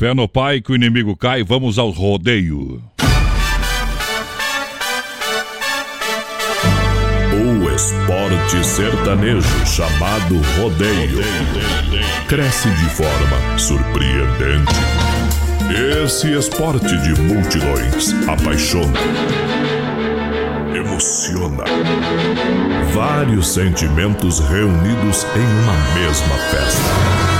Fé no pai que o inimigo cai, vamos ao rodeio. O esporte sertanejo chamado rodeio cresce de forma surpreendente. Esse esporte de multidões apaixona, emociona. Vários sentimentos reunidos em uma mesma festa.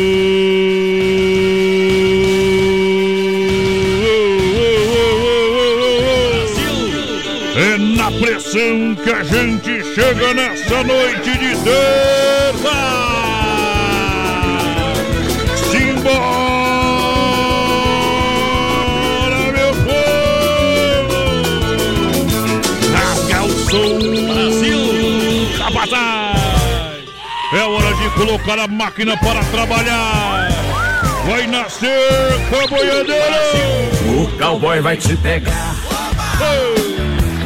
pressão que a gente chega nessa noite de terça. Simbora, meu povo! Rasga o som, Brasil! Capataz! É hora de colocar a máquina para trabalhar. Vai nascer caboiadeiro! O cowboy vai te pegar.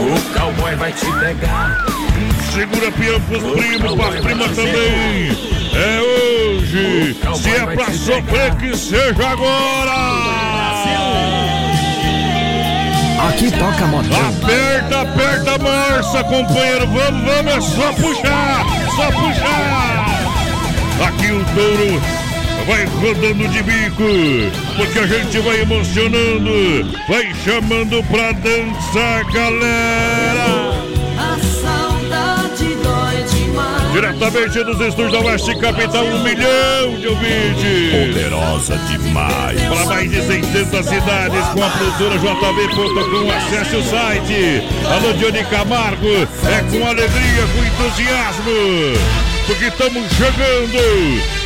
O cowboy vai te pegar. Segura peão pros primos, pras primas também. É hoje. Se é pra sofrer, que seja agora. Aqui toca modão. Aperta, aperta a marcha, companheiro. Vamos, vamos, é só puxar, só puxar. Aqui o touro vai rodando de bico, porque a gente vai emocionando, vai chamando pra dançar, galera. A saudade dói demais. Diretamente dos estúdios da Oeste Capital, um milhão de ouvintes. Poderosa demais. Para mais de 600 cidades com a produtora JB.com. Acesse o site. Alô, Johnny Camargo. É com alegria, com entusiasmo. Porque estamos chegando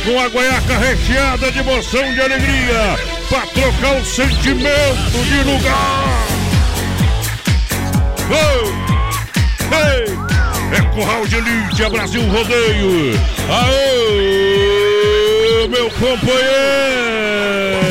com a guaiaca recheada de emoção, de alegria. Para trocar o sentimento de lugar. Oh! Ei! É Curral de Elite, é Brasil Rodeio. Aô, meu companheiro!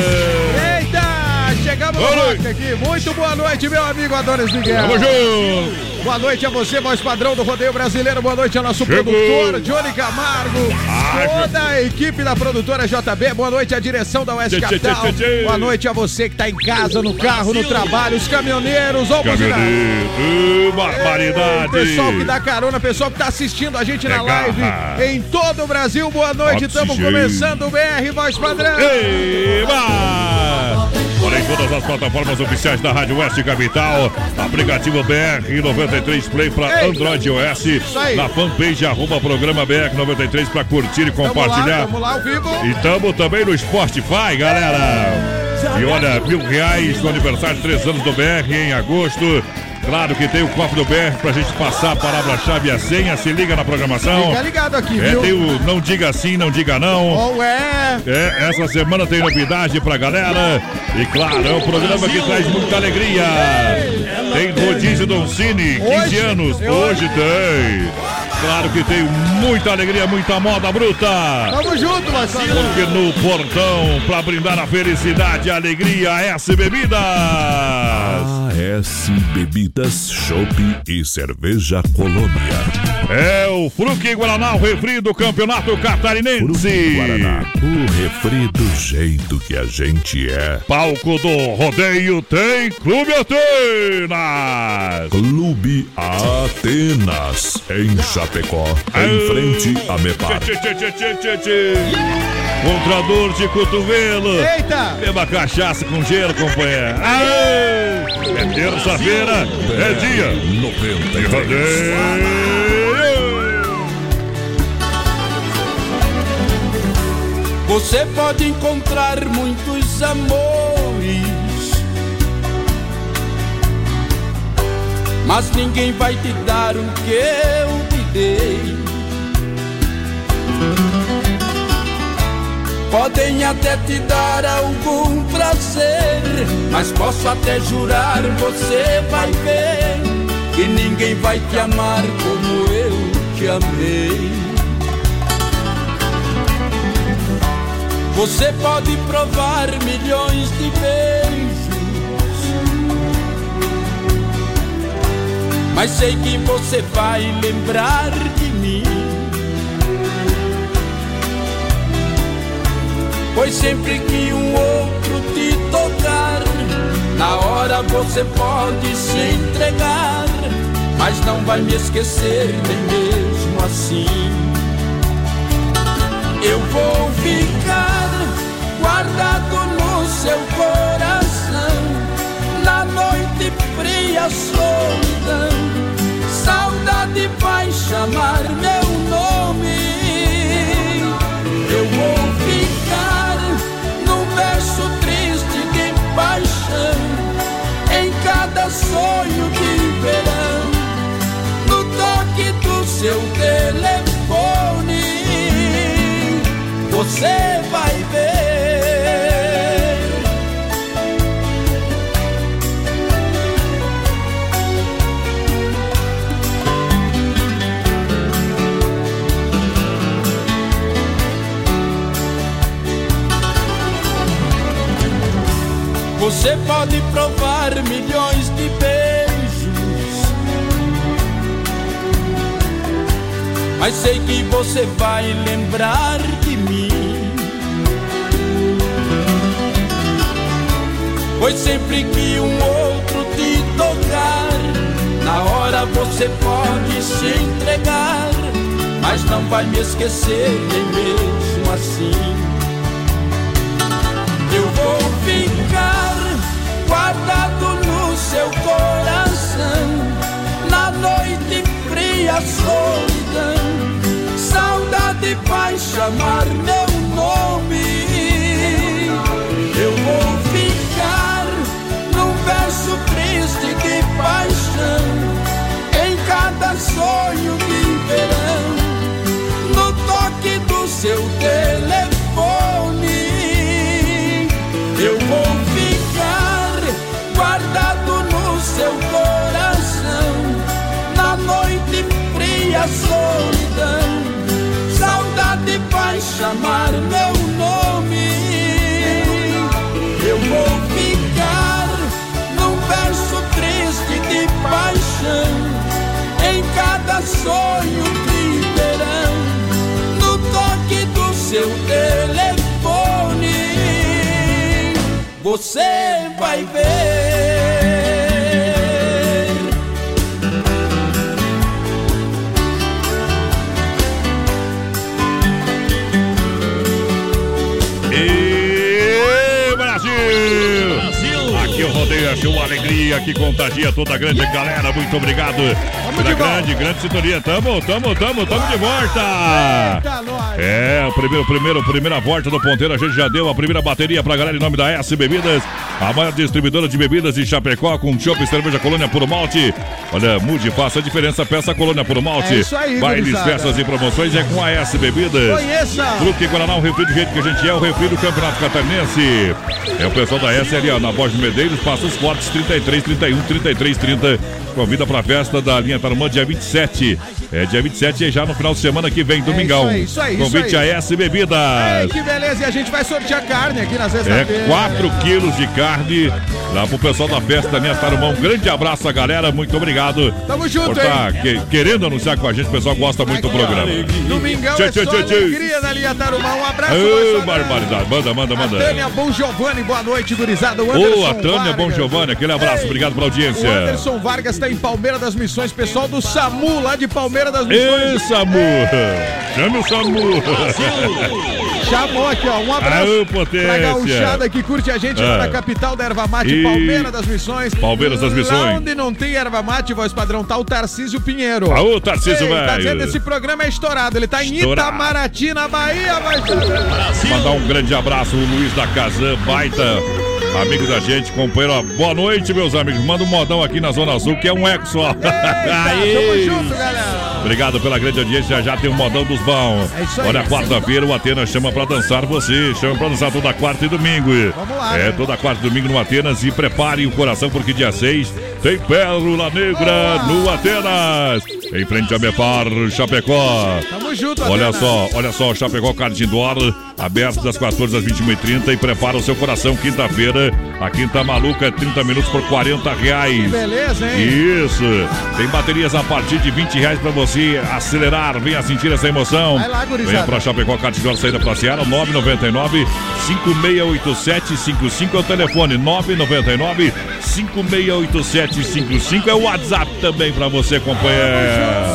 Boa no noite. aqui. Muito boa noite, meu amigo Adonis Miguel. Tamo junto! Boa noite a você, voz padrão do Rodeio Brasileiro. Boa noite ao nosso Chegou. produtor, Johnny Camargo. Ah, Toda a equipe da produtora JB. Boa noite à direção da tchê, Capital. Boa noite a você que está em casa, no carro, no trabalho, os caminhoneiros. Ó. Caminhoneiro, barbaridade! Pessoal que dá carona, pessoal que tá assistindo a gente na É live garra. em todo o Brasil. Boa noite, estamos começando o BR Voz Padrão. Eba! Em todas as plataformas oficiais da Rádio Oeste Capital, aplicativo BR93 Play para. Android e OS, na fanpage arroba programa BR93 para curtir e Tamo lá, compartilhar. tamo lá ao vivo. E tamo também no Spotify, galera. E olha, mil reais no aniversário de três anos do BR em agosto. Claro que tem o copo do BR pra gente passar a palavra-chave e a senha. Se liga na programação. Fica ligado aqui, É, viu? tem o não diga sim, não diga não. Oh, é. É, essa semana tem novidade pra galera. E claro, é um programa que traz muita alegria. Tem rodízio Don Cine, 15 Hoje? anos. Hoje tem. Claro que tem muita alegria, muita moda bruta. Tamo junto, Marcelo. Porque no portão, pra brindar a felicidade e a alegria, S Bebidas. AS Bebidas, Chopp e Cerveja Colônia. É o Fruque Guaraná, o refri do Campeonato Catarinense. Fruque Guaraná, o refri do jeito que a gente é. Palco do rodeio tem Clube Atenas. Clube Atenas, em Chapecó, em frente a Mepar. Tchê, tchê, tchê, tchê, tchê, tchê. Contra dor de cotovelo. Eita! Beba cachaça com gelo, companheiro. Aê! É terça-feira, é dia de 93. rodeio. Você pode encontrar muitos amores, mas ninguém vai te dar o que eu te dei. Podem até te dar algum prazer, mas posso até jurar, você vai ver que ninguém vai te amar como eu te amei. Você pode provar milhões de beijos, mas sei que você vai lembrar de mim. Pois sempre que um outro te tocar, na hora você pode se entregar, mas não vai me esquecer nem mesmo assim. Eu vou ficar guardado no seu coração, fria, solidão. Saudade vai chamar meu nome. Eu vou ficar num verso triste de paixão, em cada sonho de verão, no toque do seu telefone. Você vai ver. Você pode provar milhões de beijos, mas sei que você vai lembrar de mim. Pois sempre que um outro te tocar, na hora você pode se entregar, mas não vai me esquecer nem mesmo assim. Eu vou guardado no seu coração, na noite fria, solidão. Saudade vai chamar meu chamar meu nome. Eu vou ficar num verso triste de paixão, em cada sonho de no toque do seu telefone. Você vai ver. Alegria que contagia toda a grande galera. Muito obrigado pela grande, grande sintonia. Tamo, tamo, tamo, tamo de volta! Eita. É, o primeiro, primeiro, primeira volta do ponteiro, a gente já deu a primeira bateria pra galera em nome da S Bebidas, a maior distribuidora de bebidas de Chapecó, com chopp e cerveja Colônia Puro Malte. Olha, mude, faça a diferença, peça Colônia Puro Malte. É isso aí, Bailes, festas e promoções é com a S Bebidas. Conheça. Truque Guaraná, o refri do jeito que a gente é, o refri do Campeonato Catarinense. É o pessoal da S ali, ó, na Borges Medeiros, Passos Fortes, 33, 31, 33, 30. Convida pra festa da linha Tarumã, dia 27. É dia 27 e já no final de semana que vem, domingão. É isso aí, isso aí, Convite isso aí. a S Bebidas. Que beleza. E a gente vai sortear carne aqui na sexta-feira. É 4 quilos de carne lá pro pessoal da festa minha Tarumã. Um grande abraço, galera. Muito obrigado. Tamo junto, por tá hein? que- querendo anunciar com a gente. O pessoal gosta muito do Aqui, ó. programa. Domingão Tchê, é tchê, só tchê, alegria da linha Tarumã. Um abraço, Ô, barbaridade. Manda, manda, A manda. Tânia Bom Giovanni, boa noite, gurizada. O Ô, a Tânia Vargas. Bom Giovanni, aquele abraço. Ei, Obrigado pela O audiência. Anderson Vargas está em Palmeira das Missões, pessoal do SAMU, lá de Palmeira das Missões. Ei, Samu! Chame o Samu! Chamou aqui, ó. Um abraço Aô, pra potência! gauchada que curte a gente lá Ah. na capital da erva mate, E- Palmeira das Missões. Palmeiras das Missões. Lá onde não tem erva mate, voz padrão, tá o Tarcísio Pinheiro. Aô, Tarcísio, Ei, Tá dizendo velho! esse programa é estourado. Ele tá em Estourado. Itamaraty, na Bahia, vai Mandar um grande abraço, o Luiz da Casan, baita amigo da gente, companheiro. Boa noite, meus amigos. Manda um modão aqui na Zona Azul, que é um eco só. Tamo Aí! junto, galera. Obrigado pela grande audiência. Já, já tem um modão dos bons. É isso aí. Olha, quarta-feira o Atenas chama pra dançar você. Chama pra dançar toda quarta e domingo. Vamos lá, É, né? toda quarta e domingo no Atenas. E prepare o coração, porque dia 6 tem Pérola Negra no Atenas. Em frente a Mepar, Chapecó. Tamo junto, Olha Atenas. só, olha só, Chapecó Card Indoor, aberto das 14 às 21h30 e prepara o seu coração quinta-feira. A quinta maluca é 30 minutos por 40 reais. Beleza, hein? Isso! Tem baterias a partir de 20 reais pra você acelerar. Venha sentir essa emoção. Vai lá, gurizada. Venha pra Chapecó Card Indoor, saída pra Seara, 999 568755 é o telefone, 999 568755 é o WhatsApp também pra você, companheiro.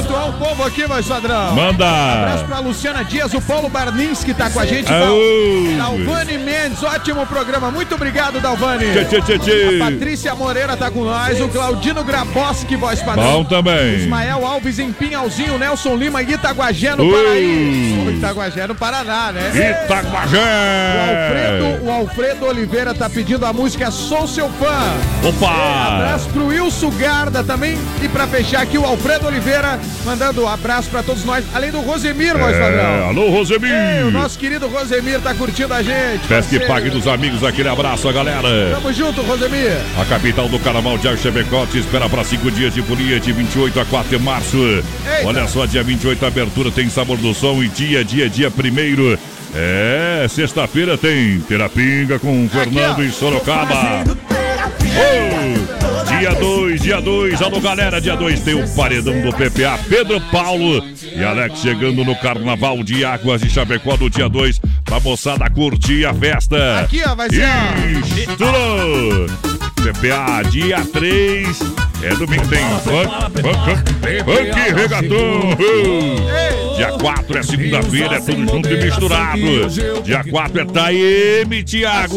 Junto ao povo aqui, Sadrão. Abraço Manda! pra Luciana Dias, o Paulo Barnins que tá com a gente. Aô! Dalvani Mendes, ótimo programa. Muito obrigado, Dalvani. Tchê, tchê, tchê. A Patrícia Moreira tá com nós. O Claudino Graboski, voz padrão. Bom também. Ismael Alves em Pinhalzinho, Nelson Lima em Itaguajé, no. Paraíba. Itaguajé, no Paraná, né? O Itaguajé! Alfredo, o Alfredo Oliveira tá pedindo a música Sou Seu Fã. Opa! Abraço pro Wilson Garda também. E pra fechar aqui, o Alfredo Oliveira mandando um abraço pra todos nós. Além do Rosemir, voz É, padrão. alô, Rosemir! Ei, o nosso querido Rosemir tá curtindo a gente. Peço que parceiro. pague dos amigos, aquele abraço, galera. Tamo junto, Rosemir. A capital do Carnaval de Chapecó te espera para cinco dias de folia de 28 a 4 de março. Olha só, dia 28 abertura tem Sabor do Som e dia, dia, dia primeiro. É, sexta-feira tem Terapinga com Fernando em Sorocaba. Oh, dia 2, dia 2, alô galera, dia 2 tem o paredão do PPA, Pedro Paulo e Alex chegando no Carnaval de Águas de Chapecó do dia 2, pra moçada curtir a festa. Aqui, ó, vai ser. Estourou! PPA, dia 3. É domingo, tem funk, funk, funk, regatão. Dia 4 é segunda-feira, é tudo junto e misturado. Dia 4 é Taeme, Thiago.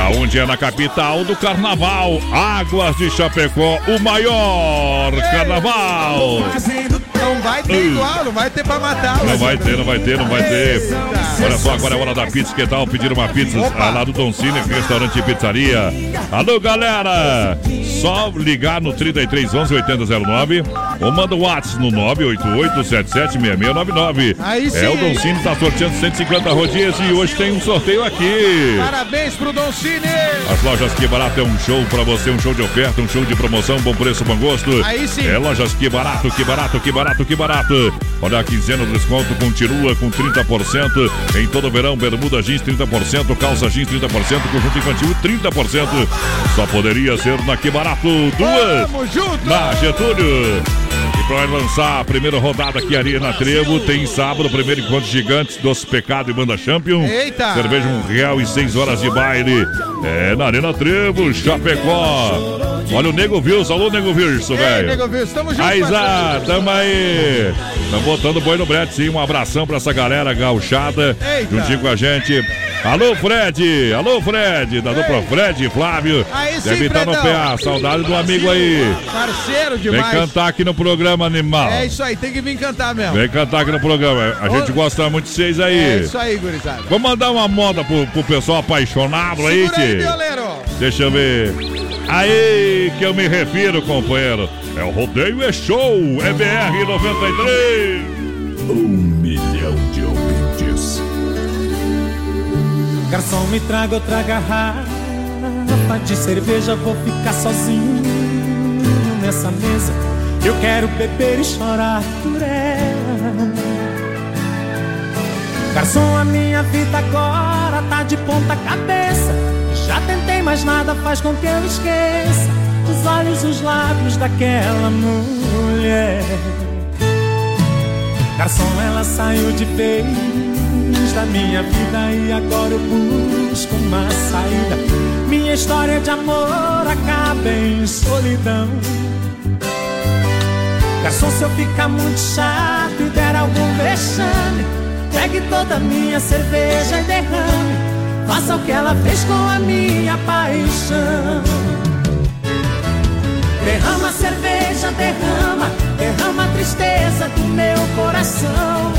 Aonde é na capital do carnaval, Águas de Chapecó, o maior carnaval. Vai ter igual, não vai ter pra matar. Não vai ter, não vai ter, não vai ter. Olha só, agora é hora da pizza, que tal? Pedir uma pizza ah, lá do Don Cine, restaurante e pizzaria. Alô, galera! Só ligar no 3311 8009 ou manda o WhatsApp no 988776699. Aí sim. É, o Don Cine tá sorteando 150 rodinhas e hoje tem um sorteio aqui. Parabéns pro Don Cine. As lojas Que Barato é um show pra você, um show de oferta, um show de promoção, bom preço, bom gosto. Aí sim. É lojas Que Barato, Que Barato, Que Barato, Que Barato. Olha a quinzena do desconto continua com 30%. Em todo o verão, bermuda jeans 30%, calça jeans 30%, conjunto infantil 30%. Só poderia ser na Que Barato. Duas Tamo junto. na Getúlio. Para lançar a primeira rodada aqui, Arena Trevo, tem sábado, primeiro encontro gigantes, Doce Pecado e Banda Champion. Eita! Cerveja um real e seis horas de baile. É na Arena Trevo, Chapecó. Olha o Nego Wilson, alô Nego Ei, velho. nego Wilson, tamo junto. Aizá, tamo aí. Tamo botando boi no brete, sim. Um abração pra essa galera gauchada. Eita. Juntinho com a gente. Alô, Fred! Alô, Fred! Da dupla Fred e Flávio. Aí sim, Deve estar no Fredão. PA. Saudade do amigo aí. Parceiro Vem demais. cantar aqui no programa Animal. É isso aí, tem que vir cantar mesmo. Vem cantar aqui no programa. A gente Ô. gosta muito de vocês aí. É isso aí, gurizada. Vamos mandar uma moda pro, pro pessoal apaixonado aí, Segura aí, violeiro. Deixa eu ver. Aí que eu me refiro, companheiro. É o Rodeio é Show, é BR 93. Um milhão de ouvintes. Garçom, me traga outra garrafa de cerveja. Vou ficar sozinho nessa mesa. Eu quero beber e chorar por ela. Garçom, a minha vida agora tá de ponta cabeça. Já tentei, mas nada faz com que eu esqueça os olhos, os lábios daquela mulher. Garçom, ela saiu de vez da minha vida e agora eu busco uma saída. Minha história de amor acaba em solidão. Garçom, se eu ficar muito chato e der algum vexame, pegue toda a minha cerveja e derrame. Faça o que ela fez com a minha paixão. Derrama a cerveja, derrama, derrama a tristeza do meu coração.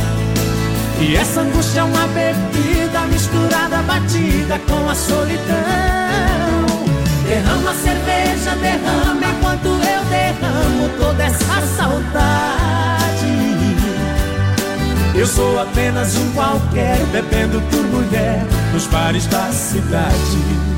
E essa angústia é uma bebida misturada, batida com a solidão. Derrama cerveja, derrama enquanto eu derramo toda essa saudade. Eu sou apenas um qualquer, bebendo por mulher nos bares da cidade.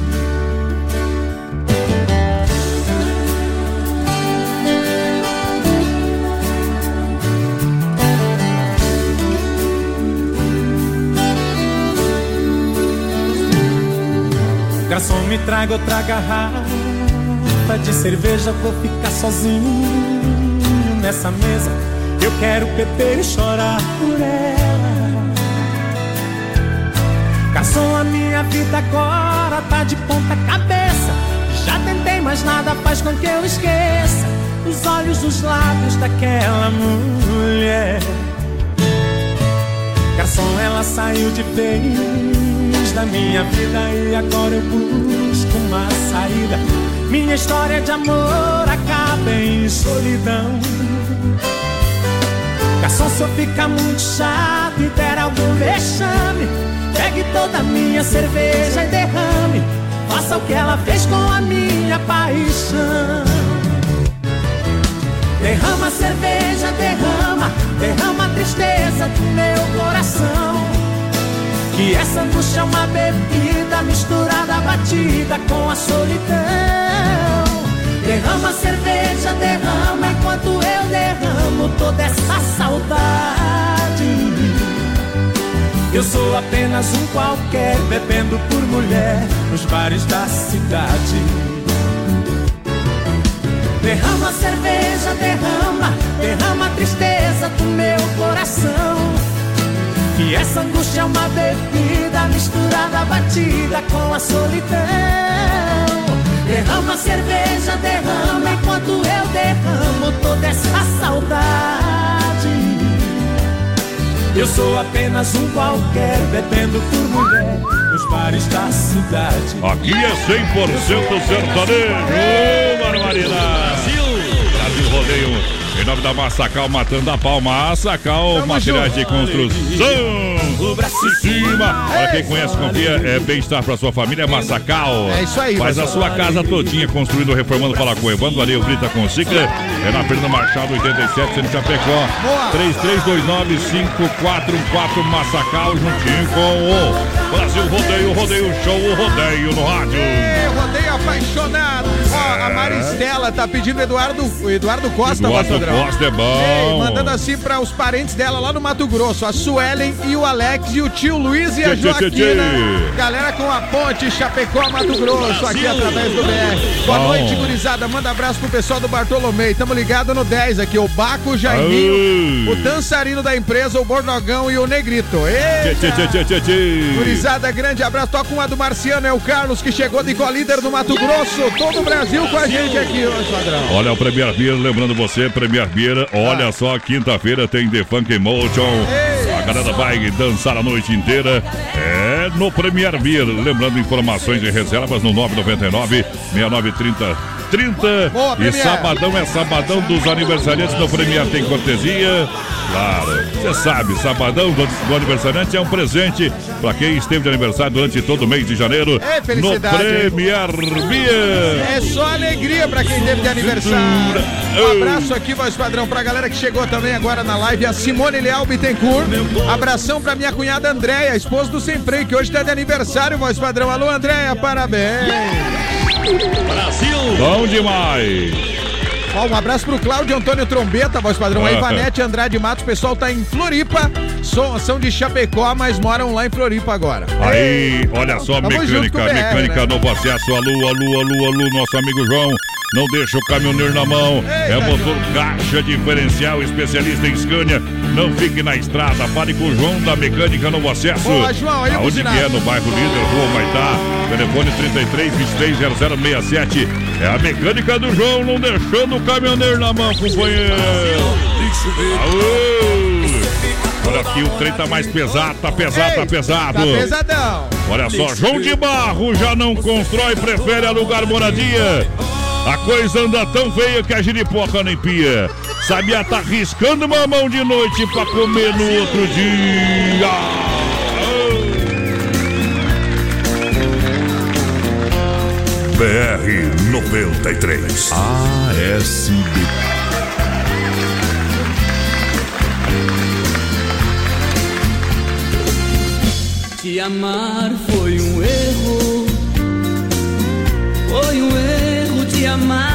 Garçom, me traga outra garrafa de cerveja. Vou ficar sozinho nessa mesa. Eu quero beber e chorar por ela. Garçom, a minha vida agora tá de ponta cabeça. Já tentei, mas nada faz com que eu esqueça os olhos, os lábios daquela mulher. Garçom, ela saiu de vez da minha vida e agora eu busco uma saída. Minha história de amor acaba em solidão. Garçom, se eu ficar muito chato e der algum vexame, pegue toda a minha cerveja e derrame. Faça o que ela fez com a minha paixão. Derrama cerveja, derrama, derrama a tristeza do meu coração. Que essa angústia é uma bebida misturada, batida com a solidão. Derrama a cerveja, derrama enquanto eu derramo toda essa saudade. Eu sou apenas um qualquer, bebendo por mulher nos bares da cidade. Derrama a cerveja, derrama, derrama a tristeza do meu coração. Que essa angústia é uma bebida misturada, batida com a solidão. Derrama a cerveja, derrama enquanto eu derramo toda essa saudade. Eu sou apenas um qualquer, bebendo por mulher nos bares da cidade. Aqui é 100% sertanejo. Barbaridade. Brasil Rodeio. Em nome da Massacal, matando a pau. Massacal, Tamo materiais de construção. O braço Em cima. Olha, quem conhece, confia, é bem-estar para sua família, é Massacal. É isso aí, Faz a sua casa todinha, construindo, reformando, fala com o Evandro Areio Brita com Cicla. É na Fernanda Machado, 87, centro Chapecó. Boa. 3329-5414 Massacal, juntinho com o Brasil Rodeio, Rodeio Show, o Rodeio no rádio. Rodeio apaixonado. Ó, a Maristela tá pedindo Eduardo, Eduardo Costa, Eduardo. Costa é Ei, bom. mandando assim para os parentes dela lá no Mato Grosso, a Suelen e o Alex e o tio Luiz e a Joaquina. Galera com a ponte Chapecó, Mato Grosso, aqui através do BR. Boa Bom. noite, gurizada. Manda abraço pro pessoal do Bartolomei. Tamo ligado no 10 aqui, o Baco, Jaiminho, Ai. o dançarino da empresa, o Bordogão e o Negrito. Eita! Gurizada, grande abraço. Toca uma do Marciano, é o Carlos, que chegou de colíder no Mato Grosso. Todo o Brasil com a gente aqui hoje, padrão. Olha o Premier Beer, lembrando você, Premier Beer, olha só, quinta-feira tem The Funk Emotion. A galera vai dançar a noite inteira. É no Premier Beer. Lembrando informações e reservas no 999 6930 30. Boa, e sabadão é sabadão dos aniversariantes do Premier tem cortesia. Claro, você sabe, sabadão do, do aniversariante é um presente para quem esteve de aniversário durante todo o mês de janeiro Ei, no? Premier Beer. É só alegria pra quem teve de aniversário. Um abraço aqui, voz padrão, pra galera que chegou também agora na live, a Simone Leal Bittencourt. Abração pra minha cunhada Andréia, esposa do Sem Freio, que hoje tá de aniversário, voz padrão. Alô, Andréia, parabéns. Bom demais. Ó, um abraço pro Cláudio Antônio Trombeta, voz padrão. A Ah. Ivanete Andrade Matos, o pessoal tá em Floripa. São, são de Chapecó, mas moram lá em Floripa agora. Aí, olha só, Tamo mecânica, BR, mecânica né? novo acesso, alô, alô, alô, alô, nosso amigo João. Não deixa o caminhoneiro na mão. é Eita, motor caixa diferencial, especialista em Scania. Não fique na estrada. Fale com o João da Mecânica Novo Acesso. Boa, João, aí Aonde que é? No bairro Líder, Rua Maitá. Telefone 33 23 0067. É a mecânica do João, não deixando o caminhoneiro na mão, companheiro. Aô! Olha aqui, o trem tá mais pesado, tá pesado, tá pesado. Tá pesadão. Olha só, João de Barro já não constrói, prefere alugar moradia. A coisa anda tão feia que a giripoca nem pia. Sabia tá riscando mamão de noite pra comer no outro dia. BR 93. ASB. Te amar foi um erro, foi um erro te amar,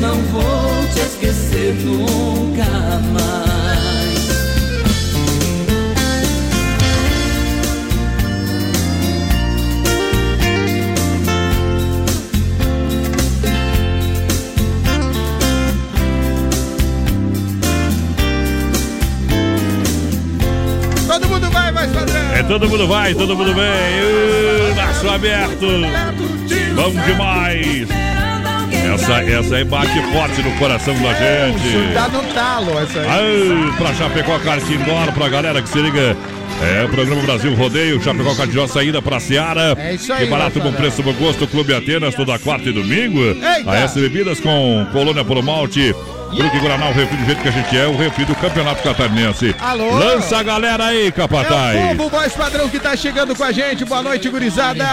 Eu não vou te esquecer nunca mais. Todo mundo vai, mais padrão. É, todo mundo vai, todo mundo vem. Uh, aberto. Vamos demais. Essa, essa aí bate forte no coração da gente. Tá no talo essa aí. Ai, pra Chapecó, Kart Indoor, pra galera que se liga. É, o programa Brasil Rodeio, Chapecó Cardijó, saída pra Seara. É isso aí, Que barato, bom preço, bom gosto. Clube Atenas, toda quarta e domingo. Eita. A S Bebidas com Colônia Polo Malte. Fruque Guaraná, o refri do jeito que a gente é, o refri do Campeonato Catarinense. Alô? Lança a galera aí, É Capataz. o povo voz padrão que tá chegando com a gente. Boa noite, gurizada.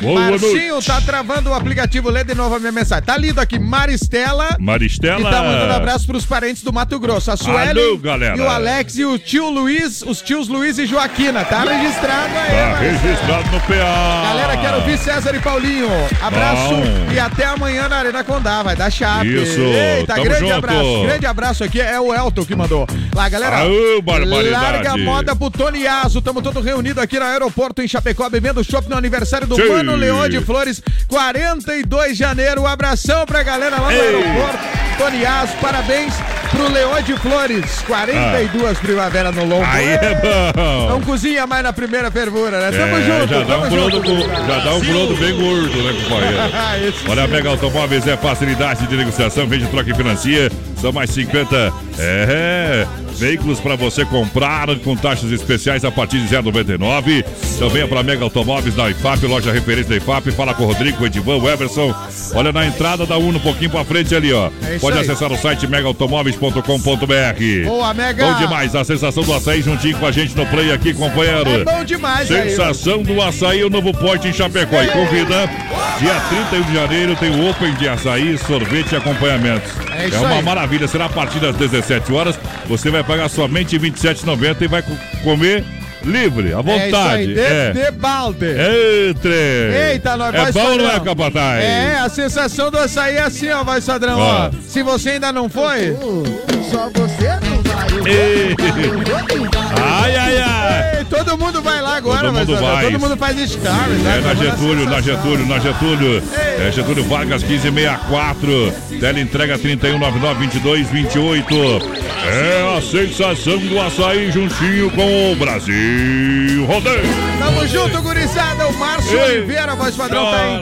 Boa Marcinho noite. tá travando o aplicativo. Lê de novo a minha mensagem. Tá lido aqui, Maristela. Maristela. E tá mandando abraço pros parentes do Mato Grosso. A Sueli Alô, galera. e o Alex e o tio Luiz, os tios Luiz e Joaquina. Tá registrado aí, Tá Marcelo. registrado no PA. Galera, quero ouvir César e Paulinho. Abraço Bom. e até amanhã na Arena Condá. Vai dar chave. Isso, Eita, tamo grande junto. abraço. Grande abraço aqui. É o Elton que mandou. Lá, galera. Aô, barbaridade. Larga a moda pro Tony Azo. Tamo todos reunidos aqui no aeroporto em Chapecó, bebendo chopp no aniversário do Sim. Mano Leão de Flores, 42 de janeiro. Um abração pra galera lá no Ei. aeroporto. Tony Azo, parabéns pro Leão de Flores. 42 primavera no lombo. Aí é bom. Não cozinha mais na primeira fervura, né? Tamo É, junto, já dá um brodo, já dá um brodo bem gordo, né, companheiro? Olha, Mega Automóveis é facilidade de negociação, vende, troca e financia. São mais 50. É. Veículos para você comprar com taxas especiais a partir de 0,99. Então venha para Mega Automóveis da IFAP, loja referência da IFAP. Fala com o Rodrigo, o Edivan, o Everson. Olha na entrada da Uno, um pouquinho para frente ali, ó. É Pode aí. acessar o site megaautomóveis.com.br. Boa, Mega. Bom demais, a sensação do açaí juntinho com a gente no play aqui, companheiro. É bom demais aí. Sensação do açaí, o novo pote em Chapecó. E convida, dia 31 de janeiro tem o Open de açaí, sorvete e acompanhamentos. É isso uma aí. maravilha, será a partir das 17 horas. Você vai pagar somente R$ 27,90 e vai co- comer livre, à É isso aí, vontade. de, É, de balde. Entre. Eita, nós É vai, bom ou não é, Sadrão? capataz? É, a sensação do açaí é assim, ó, vai, Sadrão, Ó. Se você ainda não foi... Só você. Ai, ai, ai. Ei, todo mundo vai lá agora, Todo vai, mundo vai. Todo mundo faz stories, É né? na Getúlio, na. Getúlio, na Getúlio. É Getúlio Vargas 1564. Tele entrega 3199-2228. É a sensação do açaí juntinho com o Brasil. Rodeio. Tamo junto, gurizada. O Márcio Ei. Oliveira, voz padrão, tá em.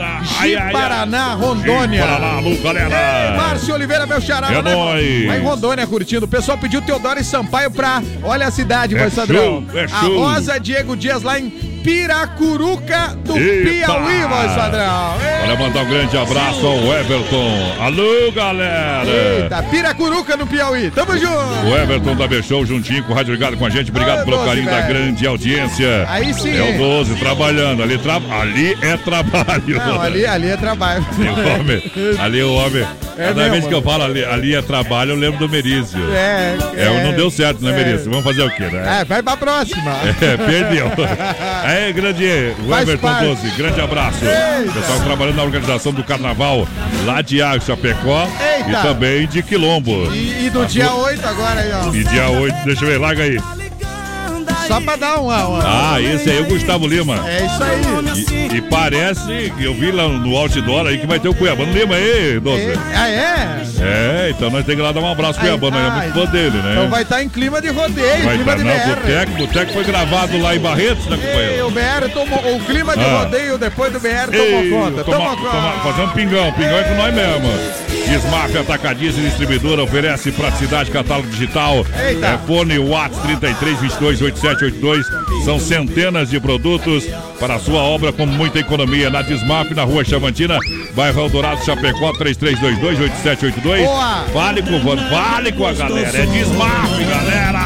Paraná, Rondônia. Paraná, galera. Ei, Márcio Oliveira, meu xará. É na- nóis. Lá em Rondônia, curtindo. O pessoal pediu Teodoro Sampaio pra... Olha a cidade, É show, é A. Rosa Diego Dias, lá em Piracuruca do Eita. Piauí, voz padrão. Ei, Olha, mandar um grande abraço ao Everton. Alô, galera. Eita, Piracuruca no Piauí. Tamo junto. O Everton da B-Show juntinho com o Rádio Ligado com a gente. Obrigado pelo 12, carinho da velho. grande audiência. Aí sim, É o hein? 12 trabalhando. Ali, tra... ali é trabalho. Não, ali, ali é trabalho. E o homem, ali o homem. É Cada mesmo, vez que eu falo ali, ali é trabalho, eu lembro do Merício. É, É, não deu certo, né, é. Merício? Vamos fazer o quê, né? É, vai pra próxima. É, perdeu. É, grande o Everton parte. 12, grande abraço. Eita. Pessoal trabalhando na organização do carnaval lá de Água Chapecó Eita. e também de Quilombo. E, e do A dia sua- 8 agora aí, ó. E dia 8, deixa eu ver, larga aí. Só pra dar uma. uma. Ah, esse aí é o Gustavo Lima. É isso aí. E, e parece que eu vi lá no outdoor aí que vai ter o Cuiabano Lima aí, 12. É, ah, é? É, então nós temos que ir lá dar um abraço pro Cuiabano, Ai, é muito fã dele, né? Então vai estar em clima de rodeio, Vai clima tá, de não, BR. Boteco, Boteco foi gravado lá em Barretos, né, Ei, companheiro? o BR tomou. O clima de Ah. rodeio depois do BR tomou Ei, conta. toma- conta. toma- fazer um pingão, pingão é com nós mesmo. Desmaf Atacadista e Distribuidora oferece praticidade, catálogo digital. Eita. É, fone WhatsApp 33 22 8782. São centenas de produtos para a sua obra com muita economia. Na Desmaf, na rua Chavantina, bairro Eldorado, Chapecó, 3322 8782. Boa. Fale com fale com a galera. É Desmaf, galera!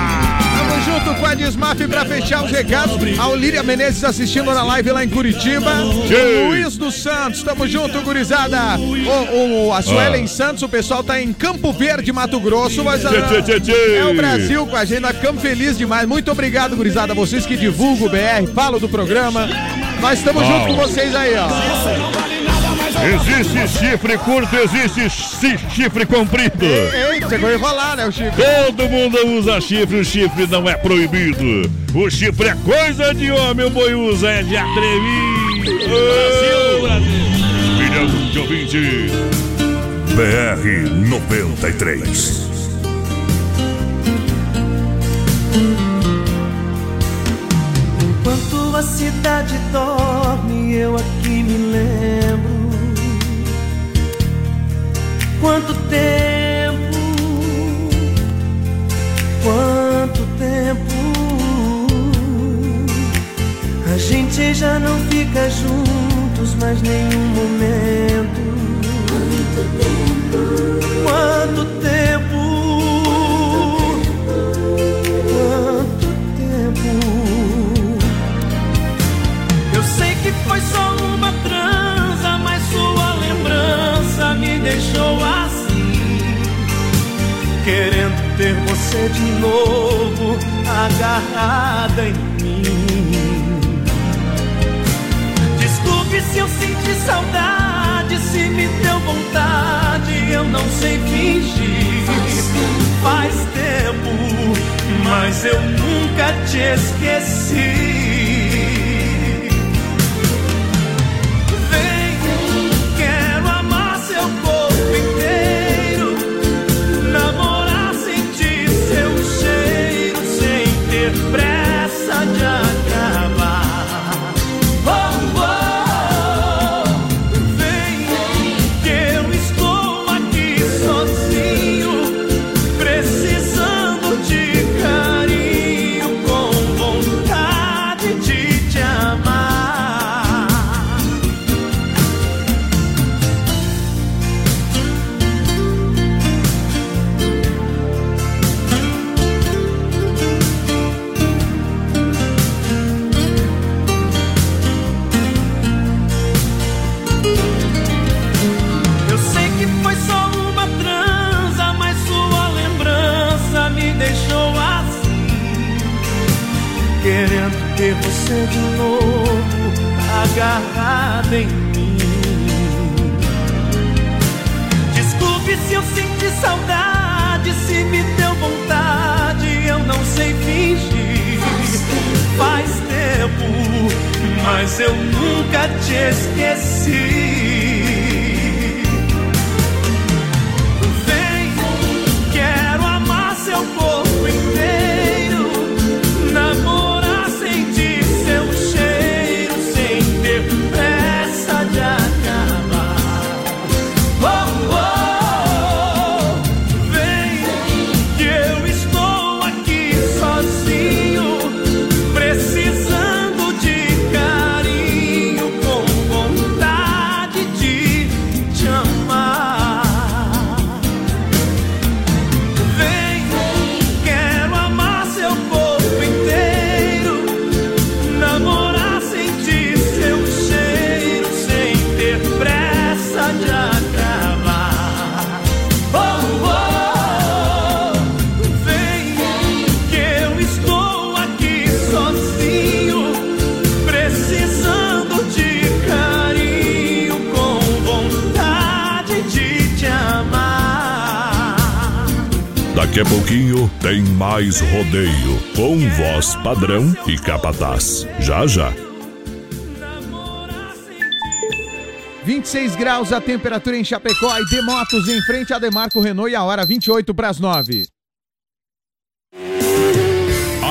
Com a Desmaf pra fechar os recados. A Olíria Menezes assistindo na live lá em Curitiba. O Luiz dos Santos, tamo junto, gurizada. O, o- a Suelen Ah. Santos, o pessoal tá em Campo Verde, Mato Grosso. Mas, tchê, tchê. É o Brasil com a gente, nós ficamos felizes demais. Muito obrigado, gurizada. Vocês que divulgam o BR, falam do programa. Nós estamos Ó. junto com vocês aí, ó. Existe chifre curto, existe chi- chifre comprido. Eita, chegou a enrolar, né, o Chico? Todo mundo usa chifre, o chifre não é proibido. O chifre é coisa de homem, o boi usa é de atrevido. Brasil, Brasil. Milhão de ouvintes. BR 93. Enquanto a cidade dorme, eu aqui me lembro. Quanto tempo, quanto tempo. A gente já não fica juntos mais nenhum momento. Quanto tempo, quanto deixou assim. Querendo ter você de novo agarrada em mim. Desculpe se eu senti saudade, se me deu vontade, eu não sei fingir. Faz tempo, mas eu nunca te esqueci. Raja. Capataz. Já já. 26 graus a temperatura em Chapecó e Demotos em frente a Demarco Renault e a hora 28 para as 9.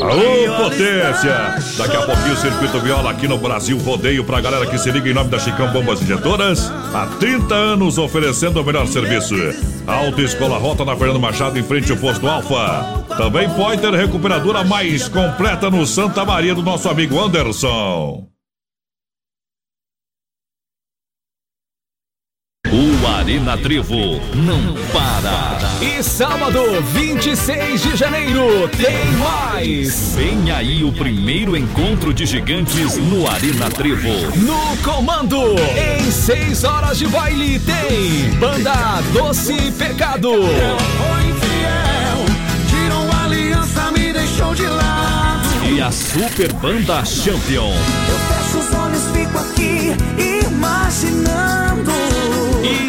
Alô, potência! Daqui a pouquinho o Circuito Viola aqui no Brasil Rodeio pra galera que se liga em nome da Chicão Bombas Injetoras. Há 30 anos oferecendo o melhor serviço. Autoescola Rota na Fernando Machado em frente ao posto Alfa. Também Pointer Recuperadora mais completa no Santa Maria do nosso amigo Anderson. O Arena Trevo não para. E sábado, 26 de janeiro, tem mais! Vem aí o primeiro encontro de gigantes no Arena Trevo. No comando, em 6 horas de baile, tem Banda Doce Pecado. Tirou a aliança, me deixou de lado. E a Super Banda Champion. Eu fecho os olhos, fico aqui imaginando.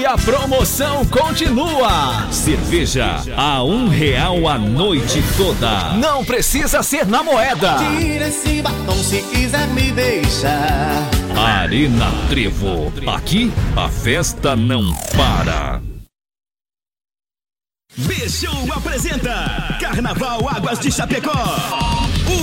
A promoção continua. Cerveja a um real a noite toda. Não precisa ser na moeda. Tira esse batom se quiser me deixar. Arena Trevo. Aqui a festa não para. B-Show apresenta Carnaval Águas de Chapecó.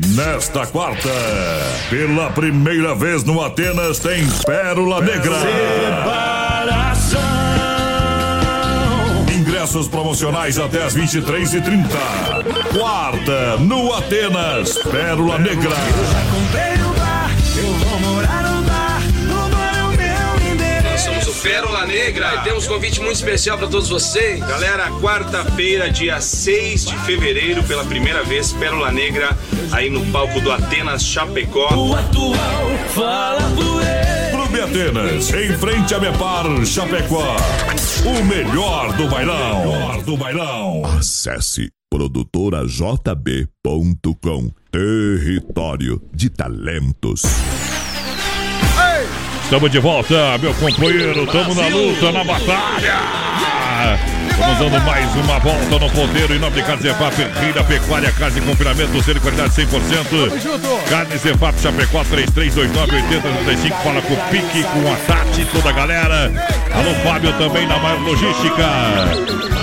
Nesta quarta, pela primeira vez no Atenas, tem Pérola Negra. Ingressos promocionais até as 23h30. Quarta, no Atenas, Pérola Negra. Comprei o bar, eu vou morar Pérola Negra. E temos um convite muito especial para todos vocês. Galera, quarta-feira, dia 6 de fevereiro, pela primeira vez, Pérola Negra, aí no palco do Atenas Chapecó. O atual fala por ele. Clube Atenas, em frente a Mepar Chapecó. O melhor do bailão. O melhor do bailão. Acesse produtorajb.com Território de talentos. Estamos de volta, meu companheiro. Estamos na luta, na batalha. Estamos dando mais uma volta no ponteiro em nome de Carne Zefap, Rida Pecuária, carne de confinamento, ser de qualidade 100%. Carne Zefap, Chapecó 33298035. Fala com o Pique, com a Tati, toda a galera. Alô, Fábio também na maior logística.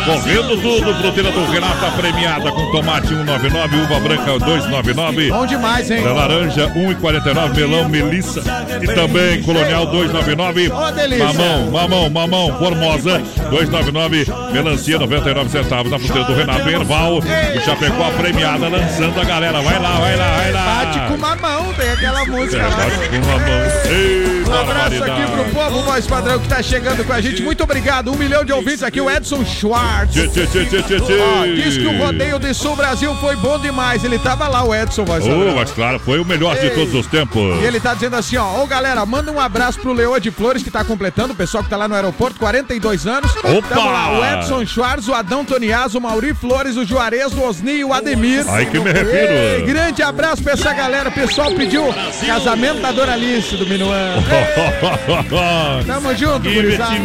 Correndo tudo, fruteira do Renata premiada com tomate 199, uva branca 299. Bom demais, hein? Laranja 1,49, melão Melissa e também colonial 299. Ô, delícia. Mamão, mamão, mamão, formosa 299, melancia 99 centavos na fruteira do Renato Erval. O Chapecó a premiada lançando a galera. Vai lá, vai lá, vai lá. Bate com mamão, tem aquela música É, bate com mamão. Ei, Um abraço aqui pro povo voz padrão que tá chegando com a gente. Muito obrigado. Um milhão de ouvintes aqui, o Edson Schwartz. Tchê, tchê, tchê, tchê, tchê. Ó, diz que o rodeio de Sul Brasil foi bom demais. Ele tava lá, o Edson voz Oh, mas claro, foi o melhor de Ei. todos os tempos. E ele tá dizendo assim, ó, ô galera, manda um abraço pro Leoa de Flores que tá completando, o pessoal que tá lá no aeroporto, 42 anos. Opa! Tamo lá, o Edson Schwartz, o Adão Tonias, o Mauri Flores, o Juarez, o Osni e o Ademir. Aí que me refiro. Ei, grande abraço pra essa galera. O pessoal pediu casamento da Doralice do Minuano. Tamo junto, gurizada.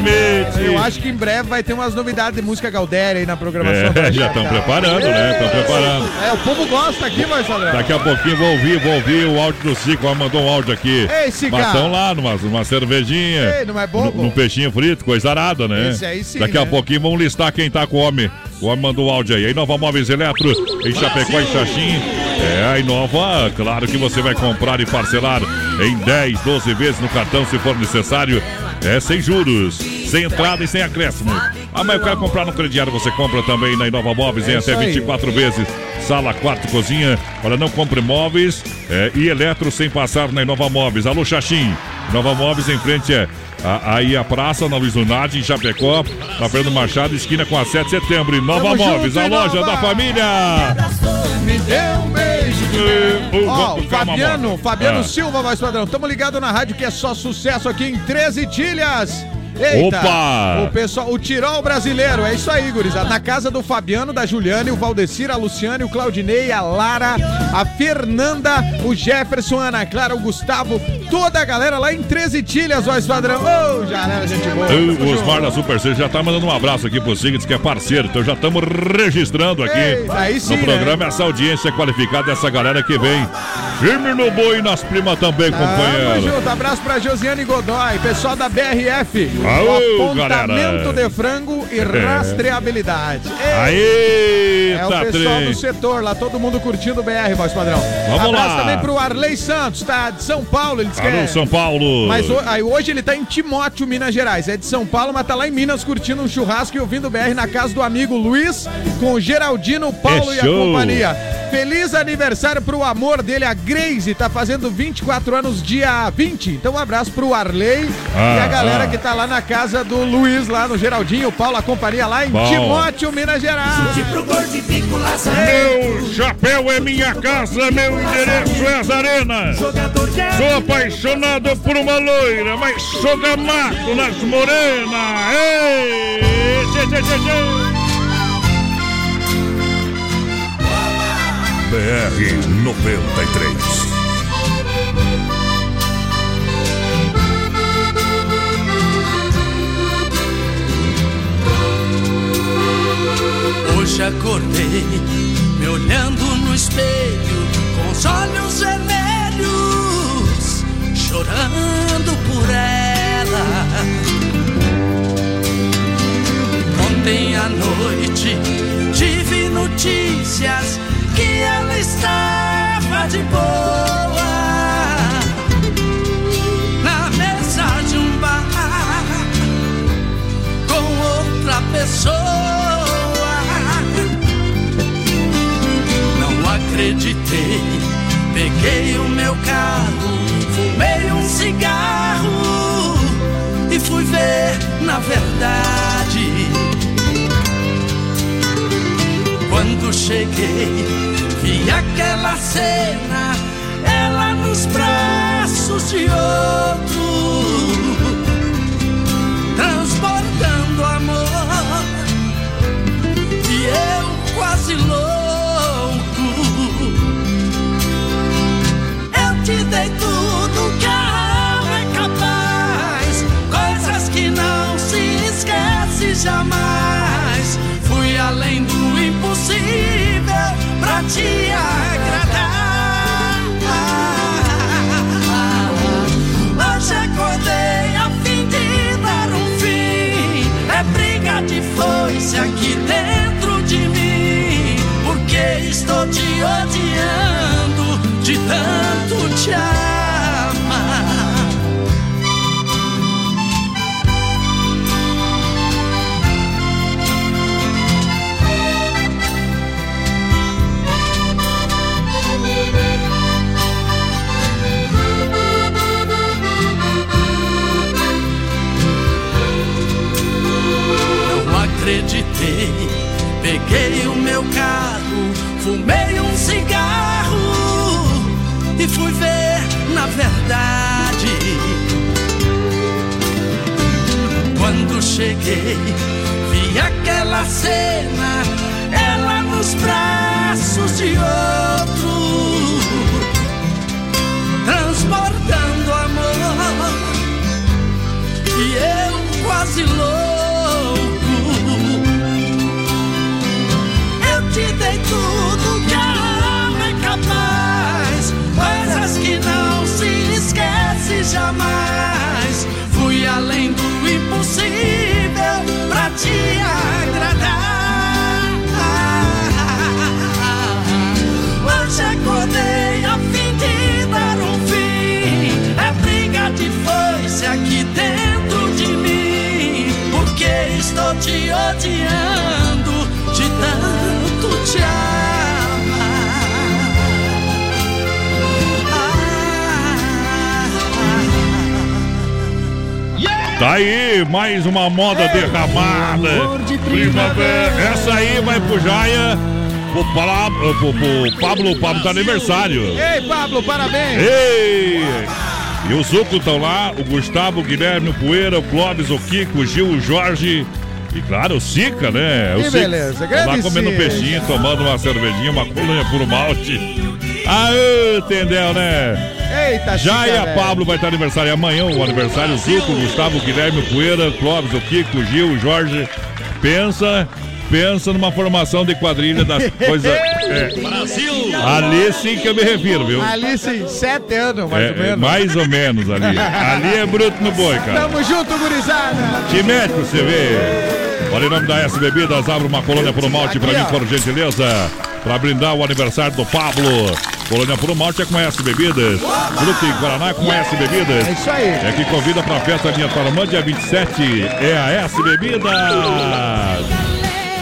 Eu acho que em breve vai ter umas novidades de música Gaudéria aí na programação. É, já estão preparando, né? Estão preparando. É, o povo gosta aqui, mas Daqui a pouquinho vou ouvir, vou ouvir o áudio do Cico. Ela mandou um áudio aqui. Ei, Cica. Mas estão lá, numa, numa cervejinha. Ei, não é bobo? Num peixinho frito, coisa arada, né? Esse aí sim, Daqui a né? pouquinho vamos listar quem tá com o homem. O homem mandou o áudio aí. A Inova Móveis Eletro, em Chapecó e Xaxim. É, a Inova, claro que você vai comprar e parcelar em 10, 12 vezes no cartão, se for necessário. É sem juros, sem entrada e sem acréscimo. Ah, mas eu quero comprar no crediário, você compra também na Inova Móveis em É até isso aí. 24 vezes. Sala, quarto, cozinha. Olha, não compre móveis é, e eletro sem passar na Inova Móveis. Alô, Xaxim. Nova Móveis em frente é a- aí a praça na Luiz Lunardi, em Chapecó, na Fernando Machado, esquina com a 7 de setembro. E Nova Tamo Móveis, a loja Inova. da família. Me dê um beijo. Ô, Ó, vamos o Fabiano. Fabiano Ah. Silva, mais padrão. Tamo ligado na rádio que é só sucesso aqui em 13 Tilhas. Eita, Opa! O pessoal, o Tirol brasileiro, é isso aí, gurizada. Na casa do Fabiano, da Juliane, o Valdecir, a Luciane, o Claudinei, a Lara, a Fernanda, o Jefferson, a Ana Clara, o Gustavo, toda a galera lá em 13 Tilhas, voz padrão. Ô, já era gente boa. O Tamo Osmar da Super C já tá mandando um abraço aqui pro Signes, que é parceiro. Então já estamos registrando aqui Ei, sim, no programa essa audiência qualificada dessa galera que vem firme no boi e nas primas também, Tamo companheiro. junto, abraço pra Josiane Godoy, pessoal da BRF. Aô, o apontamento galera. de frango e É. rastreabilidade. Ei, Aê, É o pessoal trem. do setor lá, todo mundo curtindo o BR, voz padrão. Vamos Abraço lá. também pro Arley Santos, tá? De São Paulo, ele disse que Alô, é... São Paulo. Mas aí hoje ele tá em Timóteo, Minas Gerais. É de São Paulo, mas tá lá em Minas curtindo um churrasco e ouvindo o BR na casa do amigo Luiz, com Geraldino, Paulo É e a companhia. Feliz aniversário pro amor dele, a Grace, tá fazendo 24 anos dia 20. Então um abraço pro Arley Ah, e a galera ah. que tá lá na casa do Luiz, lá no Geraldinho, o Paulo, a companhia lá em Bom. Timóteo, Minas Gerais. Meu chapéu é minha casa, meu endereço é as arenas. Sou apaixonado por uma loira, mas sou gamaco nas morenas. Ei, tchê, tchê, tchê, tchê. BR 93. Hoje acordei me olhando no espelho com os olhos vermelhos, chorando por ela. Ontem à noite tive notícias que ela estava de boa na mesa de um bar com outra pessoa. Peguei o meu carro, fumei um cigarro e fui ver na verdade. Quando cheguei, vi aquela cena, ela nos braços de outro, jamais. Fui além do impossível pra te agradar. Hoje acordei a fim de dar um fim. É briga de foice aqui dentro de mim. Porque estou te odiando de tanto te amar. Peguei o meu carro, fumei um cigarro e fui ver na verdade. Quando cheguei, vi aquela cena, ela nos braços de outro, transbordando amor, e eu quase louco. Te agradar. Hoje acordei a fim de dar um fim. É briga de foice aqui dentro de mim. Porque estou te odiando de tanto te Tá aí, mais uma moda derramada. Primavera. Essa aí vai pro Jaia. Pro, Pala- pro, pro Pablo, o Pablo tá aniversário. Ei, Pablo, parabéns! Ei! E o Zuco estão lá, o Gustavo, o Guilherme, o Poeira, o Clóvis, o Kiko, o Gil, o Jorge. E claro, o Sica, né? O Que Sica. beleza, Tá grande Lá comendo Sica. peixinho, tomando uma cervejinha, uma colônia por malte. Aê, entendeu, né? Eita, e a velho. Pablo vai estar aniversário amanhã, o aniversário Zuco, o Gustavo, o Guilherme, o Poeira, o Clóvis, o Kiko, o Gil, o Jorge. Pensa, pensa numa formação de quadrilha das coisas. É. Brasil! Ali sim que eu me refiro, viu? Ali sim, sete anos, mais É, ou menos. mais ou menos ali. Ali é bruto no boi, cara. Tamo junto, gurizada! Te mete pra você ver. Olha em nome da S Bebidas, abre uma colônia por malte pra mim, ó. por gentileza. Pra brindar o aniversário do Pablo. Colônia por malte é com S Bebidas. E Guaraná é com S Bebidas. É isso aí. É que convida pra festa minha Paramã, dia 27. É a S Bebidas.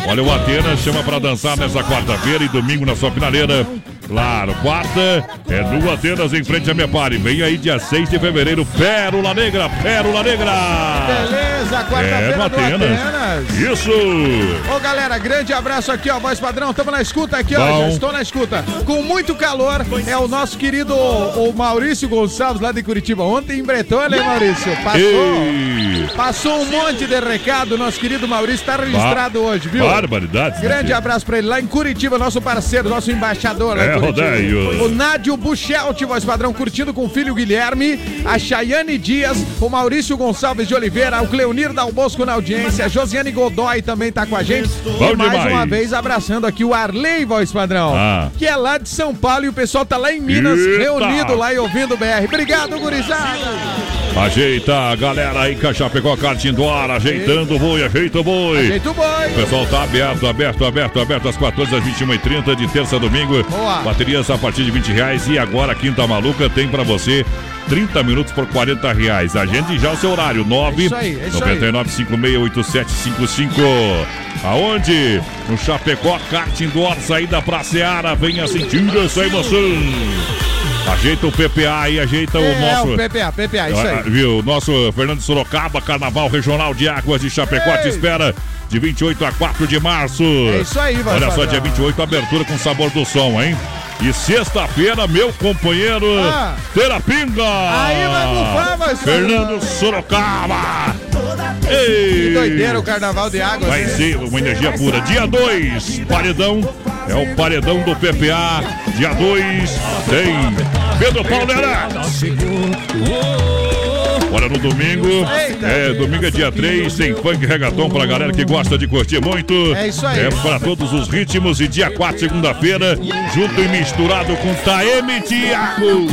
Olha, o Atenas chama pra dançar nessa quarta-feira e domingo na sua finaleira. Claro, quarta é no Atenas em frente a Mepare. Vem aí dia 6 de fevereiro, Pérola Negra, Pérola Negra. Beleza, quarta-feira É, no Atenas. Atenas. Isso! Ô galera, grande abraço aqui, ó, voz padrão, tamo na escuta aqui, ó, Bom. já estou na escuta. Com muito calor, é o nosso querido o Maurício Gonçalves lá de Curitiba. Ontem em Bretônia, hein, Maurício? Passou, Ei! passou um monte de recado, nosso querido Maurício tá registrado hoje, viu? Barbaridades. né, Grande abraço pra ele lá em Curitiba, nosso parceiro, nosso embaixador lá É. rodeio. O Nádio Buchelt, voz padrão, curtindo com o filho Guilherme, a Chayane Dias, o Maurício Gonçalves de Oliveira, o Cleonir Dal Bosco na audiência, a Josiane Godoy também tá com a gente. Bom e mais demais. uma vez abraçando aqui o Arley, voz padrão, Ah. que é lá de São Paulo e o pessoal tá lá em Minas, Eita. reunido lá e ouvindo o BR. Obrigado, gurizada! Ajeita a galera aí, Cachapecó, kart indoor, ajeitando o boi, ajeita o boi. Ajeita o boi. O pessoal tá aberto, aberto, aberto, aberto, às 14 às 21h30, de terça a domingo. Boa. Baterias a partir de 20 reais. E agora, Quinta Maluca tem pra você 30 minutos por 40 reais. Agende já o seu horário, 9 Isso aí, é isso aí. 99568755. Aonde? No Chapecó, kart indoor, saída pra Seara. Venha sentir essa emoção. Ajeita o PPA aí, ajeita o É, nosso. o PPA, PPA, isso aí. Viu? Nosso Fernando Sorocaba, Carnaval Regional de Águas de Chapecó te espera de 28 a 4 de março. É isso aí, vai, Olha só, dia 28, abertura com sabor do som, hein? E sexta-feira, meu companheiro Ah. Terapinga. Aí vai bufar, vai, Fernando Sorocaba. Ei. Que doideira o carnaval de água. Vai ser uma energia pura. Dia 2, paredão. É o paredão do PPA. Dia 2 tem Pedro Paulera. Olha, no domingo, é, domingo é dia 3, tem funk regaton pra galera que gosta de curtir muito. É isso aí. É pra todos os ritmos. E dia 4, segunda-feira, junto e misturado com Taeme Tiago.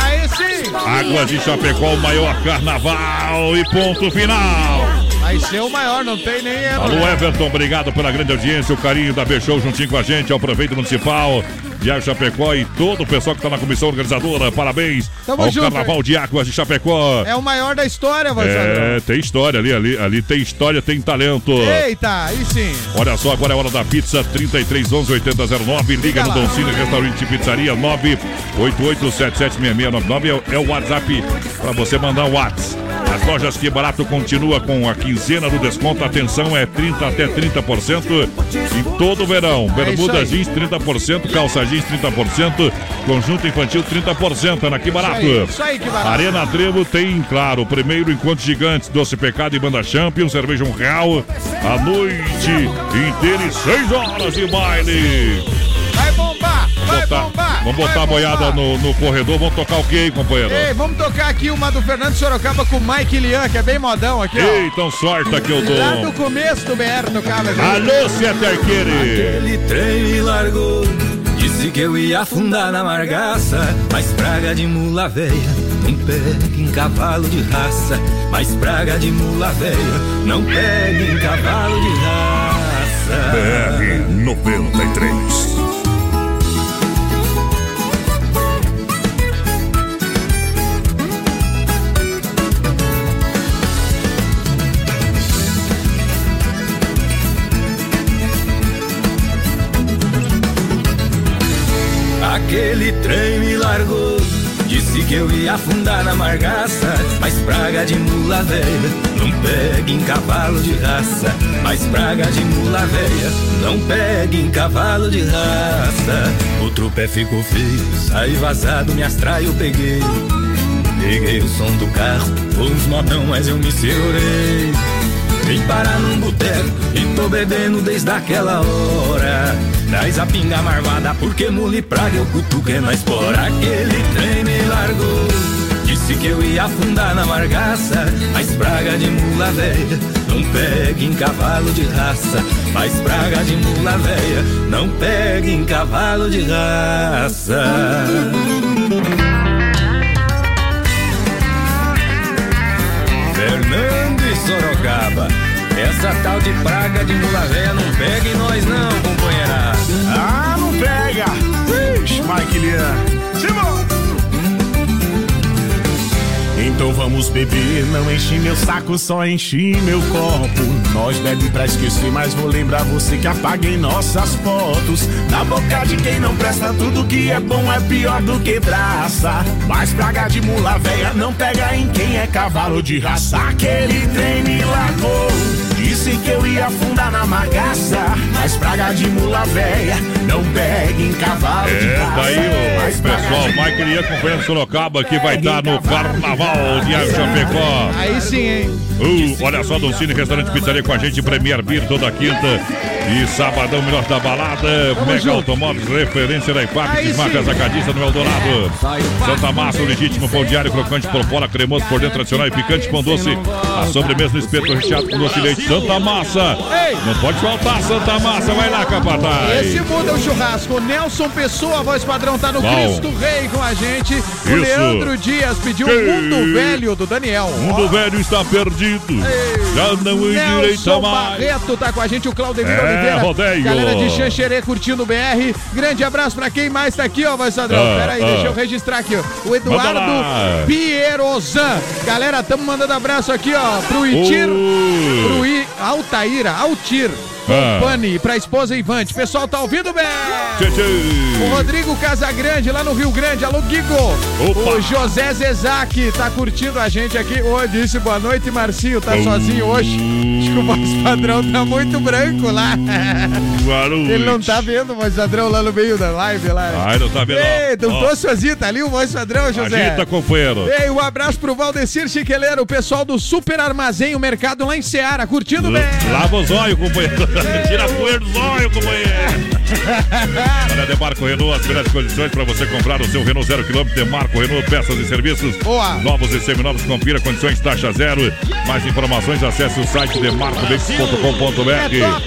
Aí sim. Águas de Chapecó, o maior carnaval e ponto final. Vai ser o maior, não tem nem erro. Alô, né? Everton, obrigado pela grande audiência, o carinho da B-Show juntinho com a gente, ao prefeito municipal de Chapecó e todo o pessoal que está na comissão organizadora. Parabéns Tamo ao junto, Carnaval de Águas de Chapecó. É o maior da história, voz É, tem história ali, ali, ali tem história, tem talento. Eita, aí sim. Olha só, agora é hora da pizza 33 11 8009. Liga no lá. Don Cine Restaurante e Pizzaria 988776699 é, é o WhatsApp para você mandar o WhatsApp. As lojas que barato continua com a quinzena do desconto. Atenção, é 30 até 30% em todo o verão. É isso aí. jeans 30%, calça jeans 30%, conjunto infantil 30% na Que Barato. Isso aí, isso aí, Que Barato. Arena Trevo tem, claro, o primeiro encontro gigantes, Doce Pecado e Banda Champion, cerveja um real, a noite inteira e seis horas de baile. Vai bombar, vai Botar- bombar. vamos botar a boiada no, no corredor, vamos tocar o quê, hein, companheiro? Ei, vamos tocar aqui uma do Fernando Sorocaba com o Mike Lian, que é bem modão aqui, ó. Ei, então sorta que eu Lá do dou. começo do BR no carro. gente. Alô, Arqueire. Aquele trem me largou. Disse que eu ia afundar na margaça. Mas praga de mula veia não pega em cavalo de raça. Mas praga de mula veia não pega em cavalo de raça. BR 93. Aquele trem me largou. Disse que eu ia afundar na margaça. Mas praga de mula veia não pega em cavalo de raça. Mas praga de mula veia não pega em cavalo de raça. O trupé ficou feio, saí vazado, me astrai eu peguei. Peguei o som do carro, foi uns modão, mas eu me segurei. Parar num boteco e tô bebendo desde aquela hora. Traz a pinga marvada, porque mula e praga eu cutuco é na espora. Aquele trem me largou. Disse que eu ia afundar na margaça. Mas praga de mula velha não pega em cavalo de raça. Mas praga de mula velha não pega em cavalo de raça. Fernando e Sorocaba. Essa tal de praga de mula véia não pega em nós não, companheira. Ah, não pega! Ixi, Mike Lian. Então vamos beber, não enche meu saco, só enche meu copo. Nós bebe pra esquecer, mas vou lembrar você que apaguei nossas fotos. Na boca de quem não presta, tudo que é bom é pior do que traça. Mas praga de mula véia não pega em quem é cavalo de raça. Aquele trem me largou. Disse que eu ia afundar na magaça. Mas praga de mula véia não pega em cavalo de É, daí o Mas praga pessoal, de Mike Lian acompanhando Sorocaba que vai estar no Carnaval de Chapecó. Aí sim, hein? Uh, olha só, Don Cine Restaurante Pizzaria com a gente, Premier Beer toda quinta e sabadão, melhor da balada. Mega junto. Automóveis, referência da IPAP, Aí desmarca sim. Atacadista no Eldorado. Santa Massa, o legítimo pão diário, crocante por fora, cremoso por dentro, tradicional e picante, pão doce. A sobremesa no espeto recheado com doce de leite. Santa Massa. Ei. Não pode faltar Santa Massa, vai lá, capataz. Esse muda o churrasco. Nelson Pessoa, a voz padrão, tá no Bom. Cristo Rei com a gente. O Isso. Leandro Dias pediu o Mundo Velho do Daniel. O mundo velho está perdido. Já não endireita Nelson mais. Barreto tá com a gente, o Claudemir É, Oliveira. rodeio. Galera de Xanxerê curtindo o BR. Grande abraço pra quem mais tá aqui, ó, voz padrão. Ah, Pera aí, ah. deixa eu registrar aqui, ó. O Eduardo. Pierozan. Galera, tamo mandando abraço aqui, ó, pro Itir. Oi. Pro I, Altaíra, Altir. Ah. Company pra esposa Ivante. Pessoal, tá ouvindo bem? Tchê, tchê. O Rodrigo Casagrande, lá no Rio Grande. Alô, Guigo. Opa. O José Zezac tá curtindo a gente aqui. Ô, disse boa noite, Marcinho. Tá sozinho hoje? Acho que o voz padrão tá muito branco lá. Ele não tá vendo o voz padrão lá no meio da live lá. Ai, não tá vendo, Ei, não tô sozinho, tá ali o voz padrão, José. Agita, companheiro. Ei, um abraço pro Valdecir Chiqueleiro, o pessoal do Super Armazém, o mercado lá em Seara, curtindo bem. Lava os olhos, companheiro. Tira a poeira dos olhos, companheiro. Olha, Demarco Renault, as melhores condições para você comprar o seu Renault zero quilômetro. Demarco Renault, peças e serviços. Boa. Novos e seminovos, confira condições taxa zero. Mais informações, acesse o site demarcoveículos.com.br.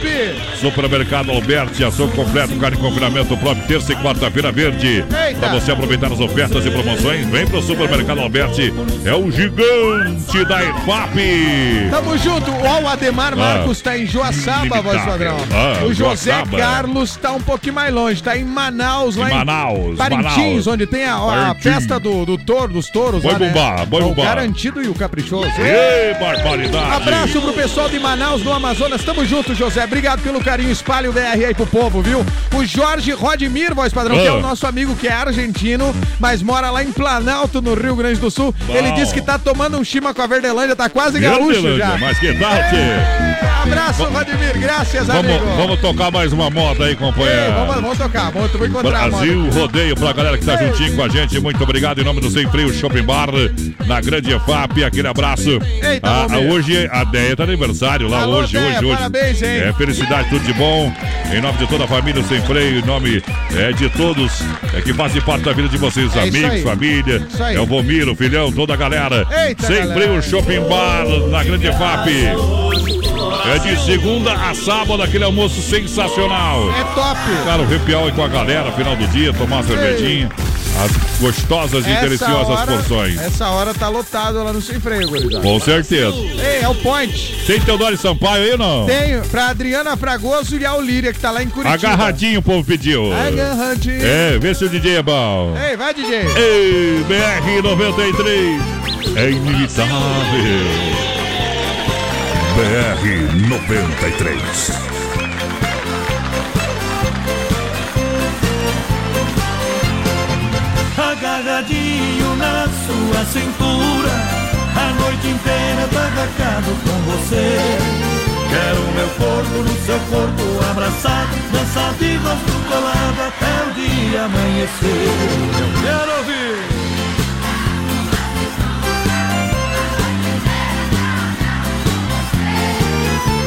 É! Supermercado Alberti, açougue completo, carne em confinamento próprio, terça e quarta-feira verde. Para você aproveitar as ofertas e promoções, vem pro Supermercado Alberti. É o gigante da EFAP. Tamo junto. Ó, o Ademar Ah. Marcos tá em Joaçaba, voz padrão. Ah, o José Joaçaba. Carlos tá um pouquinho mais longe, tá em Manaus, lá Em Manaus, Parintins, Manaus. onde tem a, a festa do, do touro, dos touros Boi lá, né? bumbá, boi o bumbá. garantido e o caprichoso. Ei, barbaridade. Abraço pro pessoal de Manaus, no Amazonas. Tamo junto, José. Obrigado pelo carinho. Espalhe o BR aí pro povo, viu? O Jorge Rodmir, voz padrão, que é Ah. o nosso amigo que é argentino, mas mora lá em Planalto, no Rio Grande do Sul. Bom. Ele disse que tá tomando um chima com a Verdelândia, tá quase gaúcho Verdelândia, já. Mas que tal? Abraço, Rodmir. Graças, Vamos, amigo. vamos tocar mais uma moda aí, Ei, companheiro. vamos, vamos tocar, vamos, vou encontrar a Brasil. Rodeio pra galera que tá juntinho com a gente. Muito obrigado em nome do Sem Freio Shopping Bar, na Grande EFAP. Aquele abraço. Eita, Ah, Romero. hoje a Deia tá aniversário lá Alô, hoje, Deia, hoje, hoje. parabéns, hein? É felicidade, tudo de bom. Em nome de toda a família Sem Freio, em nome é, de todos é, que fazem parte da vida de vocês, É amigos, família. É o Vomiro, filhão, toda a galera. Eita, Sem galera. Freio Shopping Bar, na Grande EFAP. É de segunda a sábado, aquele almoço sensacional. É top. Cara, o happy hour com a galera, final do dia, tomar uma cervejinha. As gostosas e Essa deliciosas hora- porções. Essa hora tá lotado lá no Sem Freio, gurizada. Com certeza. Ei, é o Point. Tem Teodoro Sampaio aí ou não? Tenho pra Adriana Fragoso e a Olíria, que tá lá em Curitiba. Agarradinho o povo pediu. Agarradinho. É, vê se o DJ é bom. Ei, vai, DJ. Ei, BR-93 é inimitável. BR-93. Agarradinho na sua cintura, a noite inteira barracado com você. Quero meu corpo no seu corpo abraçado, dançar de rosto colado até o dia amanhecer. Quero ouvir.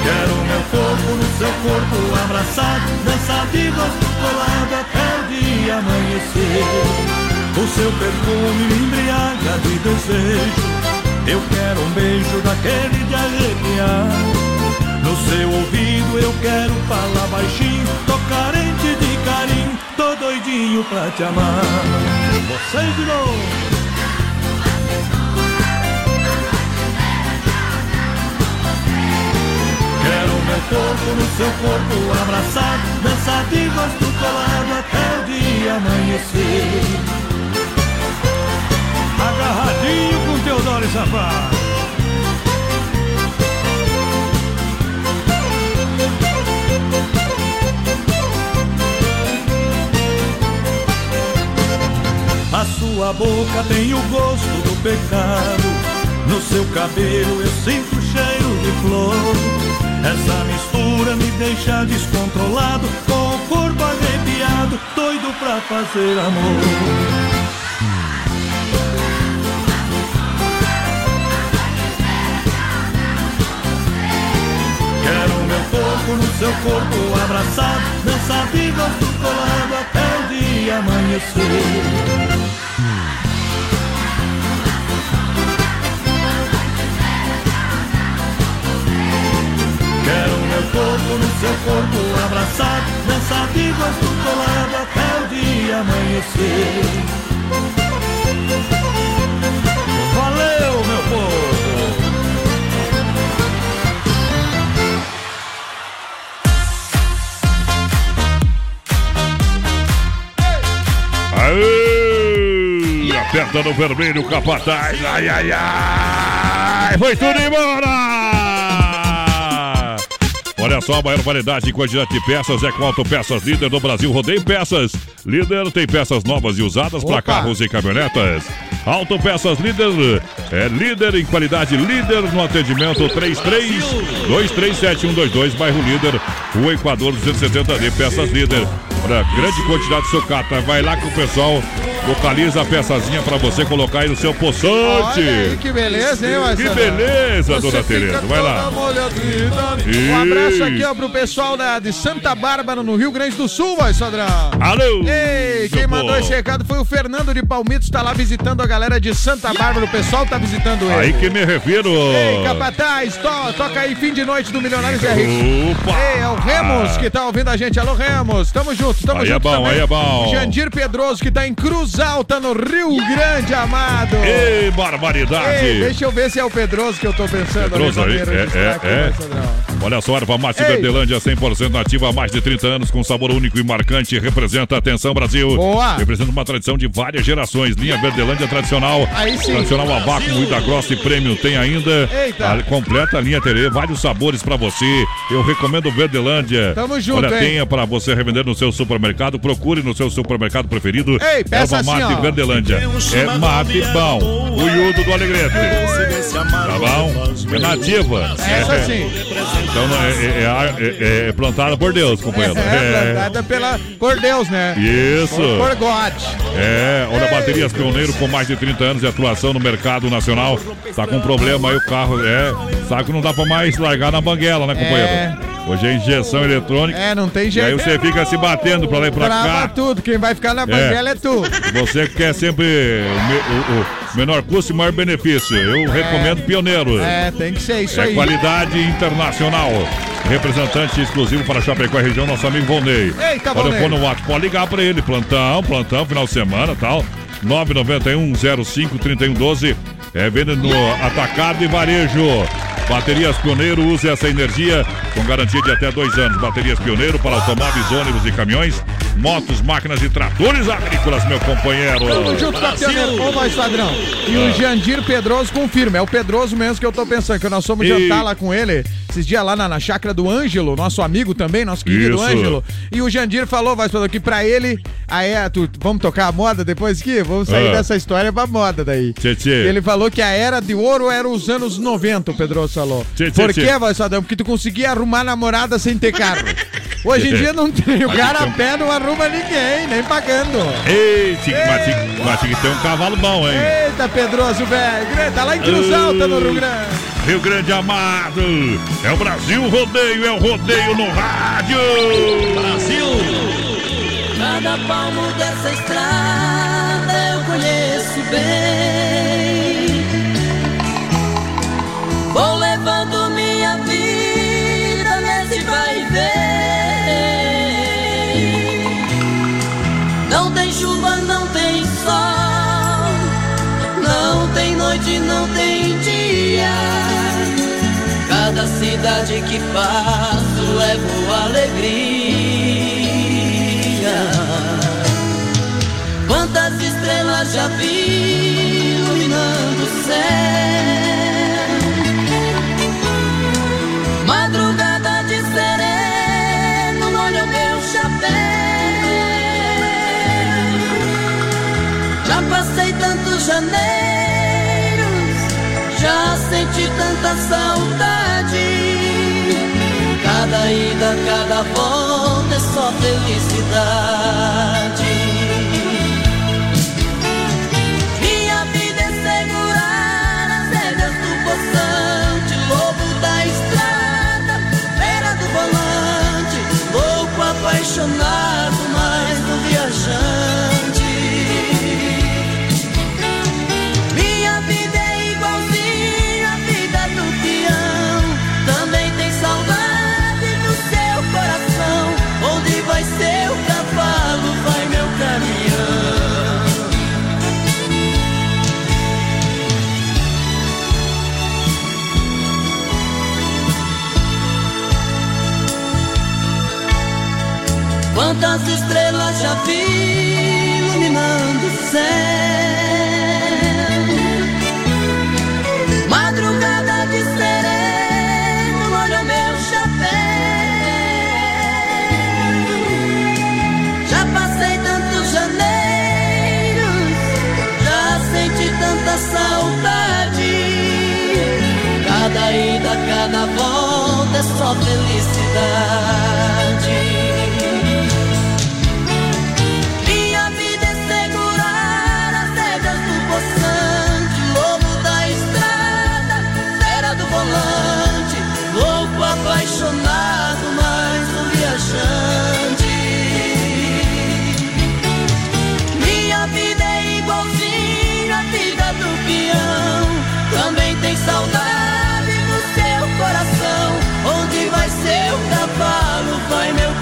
Quero meu corpo no seu corpo abraçado, dançar de rosto colado até o dia amanhecer. O seu perfume me embriaga de desejo. Eu quero um beijo daquele de arrepiar. No seu ouvido eu quero falar baixinho, tô carente de carinho, tô doidinho pra te amar. Você de novo. Corpo no seu corpo abraçado, dançar de rosto colado até o dia amanhecer. Agarradinho com Teodoro e Sapato. A sua boca tem o gosto do pecado. No seu cabelo eu sinto o cheiro de flor. Essa mistura me deixa descontrolado, com o corpo arrepiado, doido pra fazer amor. Quero meu corpo no seu corpo abraçado, dançar de rosto colado até o dia amanhecer. Quero meu corpo no seu corpo abraçado, dançar de rosto colado até o dia amanhecer. Valeu, meu povo! Aê! Aperta no vermelho, capataz. Ai, ai, ai. Foi tudo embora. Olha só, a maior variedade e quantidade de peças é com Autopeças Líder do Brasil. Rodeio Peças. Líder tem peças novas e usadas para carros e caminhonetas. Autopeças Líder é líder em qualidade, líder no atendimento 33 237122, bairro Líder, Rua Equador 270D, Peças Líder. Olha, grande quantidade de sucata. Vai lá que o pessoal localiza a peçazinha para você colocar aí no seu poçante. Aí, que beleza, hein, Que Marcelo? beleza, Você dona Tereza. Vai lá. Um abraço aqui, ó, pro pessoal da, de Santa Bárbara, no Rio Grande do Sul, vai, Sodrão. Alô! Ei, quem mandou esse recado foi o Fernando de Palmitos, tá lá visitando a galera de Santa Bárbara, o pessoal tá visitando ele. Aí que me refiro. Ei, Capataz, to- toca aí fim de noite do Milionários é Rico. Opa! Ei, é o Remos que tá ouvindo a gente. Alô, Remos, tamo junto, tamo Aí é junto bom, também. aí é bom. Jandir Pedroso que tá em Cruz Alta, no Rio Grande, amado. Ei, barbaridade! Ei, deixa eu ver se é o Pedroso que eu tô pensando. Pedroso ali, aí, é, é, vai, é. Olha só, erva mate Ei. Verdelândia 100% nativa há mais de 30 anos, com sabor único e marcante. Representa Atenção Brasil. Boa. Representa uma tradição de várias gerações. Linha Verdelândia tradicional. Aí sim. Tradicional a vácuo, moída grossa e prêmio. Tem ainda Eita. a completa linha Terê. Vários sabores pra você. Eu recomendo Verdelândia. Tamo junto, Olha, hein? tenha pra você revender no seu supermercado. Procure no seu supermercado preferido. Ei, peça erva assim, mate ó. Verdelândia. É mate bom. O Iudo do Alegrete. Tá bom? É nativa. Essa É. sim. Então não, é, é- é- é plantada por Deus, companheiro. É, plantada pela, por Deus, né? Isso. Por, por God. É, olha, baterias pioneiro com mais de 30 anos de atuação no mercado nacional. Tá com problema aí o carro, é. Sabe que não dá pra mais largar na banguela, né, companheiro? Hoje é injeção eletrônica. É, não tem E jeito. aí você fica se batendo pra lá e pra Trava cá. tudo, quem vai ficar na banguela é, tu. Você que quer sempre o- o menor custo e maior benefício. Eu recomendo Pioneiro. É, tem que ser isso É aí. qualidade internacional. Representante exclusivo para Chapecó e região, nosso amigo Volney. Eita, Olha, Volney. no WhatsApp, pode ligar para ele. Plantão, plantão, final de semana e tal. 991 05 3112. É venda no atacado e varejo. Baterias Pioneiro, use essa energia com garantia de até dois anos. Baterias Pioneiro para automóveis, ônibus e caminhões, motos, máquinas e tratores agrícolas, meu companheiro. Tamo junto com a Pioneiro. Ô, voz padrão. E o Ah. Jandir Pedroso confirma. É o Pedroso mesmo que eu tô pensando, que nós fomos E- jantar lá com ele esses dias lá na, na chácara do Ângelo, nosso amigo também, nosso querido Isso. Ângelo. E o Jandir falou, voz padrão, que pra ele, a era, tu, vamos tocar a moda depois aqui? Vamos sair Ah. dessa história pra moda daí. Tchê, tchê. Ele falou que a era de ouro era os anos 90, o Pedroso falou. Tchê, tchê, Por tchê. quê, voz padrão? Porque tu conseguia arrumar namorada sem ter carro. Hoje em dia não tem. O cara a pé não arruma ninguém, nem pagando. Ei, mas ter um cavalo bom, hein? Eita, Pedroso, velho. Tá lá em Cruz Alta, no Rio Grande. Rio Grande amado, é o Brasil rodeio, é o rodeio no rádio. Brasil. Cada palmo dessa estrada eu conheço bem. Vou levando Cidade que passo levo alegria. Quantas estrelas já vi iluminando o céu. Madrugada de sereno, no olho meu chapéu. Já passei tantos janeiros, já senti tanta saudade. Volta é só felicidade. Quantas estrelas já vi iluminando o céu? Madrugada de sereno, olha o meu chapéu. Já passei tantos janeiros, já senti tanta saudade. Cada ida, cada volta é só felicidade.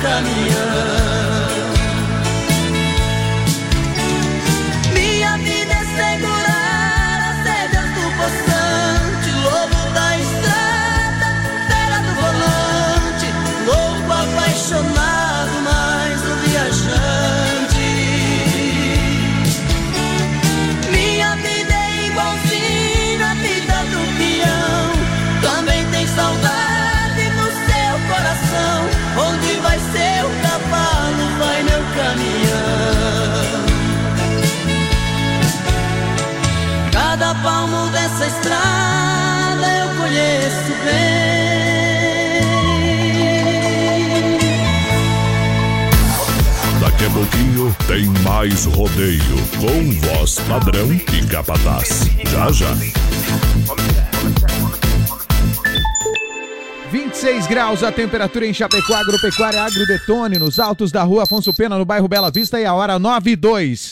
Vai conheço bem. Daqui a pouquinho tem mais rodeio com voz padrão e capataz. Já já. 26 graus a temperatura em Chapecó, Agropecuária Agrodetone, nos altos da rua Afonso Pena, no bairro Bela Vista, e a hora 9 e 2.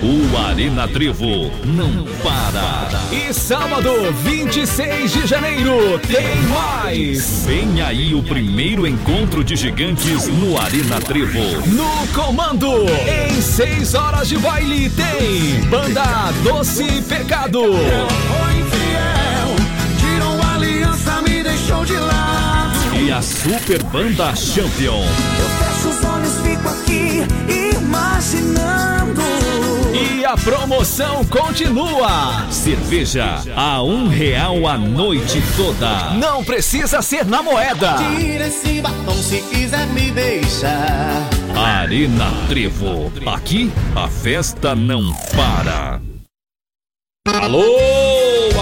O Arena Trevo não para. E sábado, 26 de janeiro, tem mais. Vem aí o primeiro encontro de gigantes no Arena Trevo. No comando, em 6 horas de baile, tem Banda Doce Pecado. E a Super Banda Champion. Eu fecho os olhos, E a promoção continua. Cerveja a um real a noite toda. Não precisa ser na moeda. Tira esse batom se quiser me beijar. Arena Trevo. Aqui a festa não para. Alô,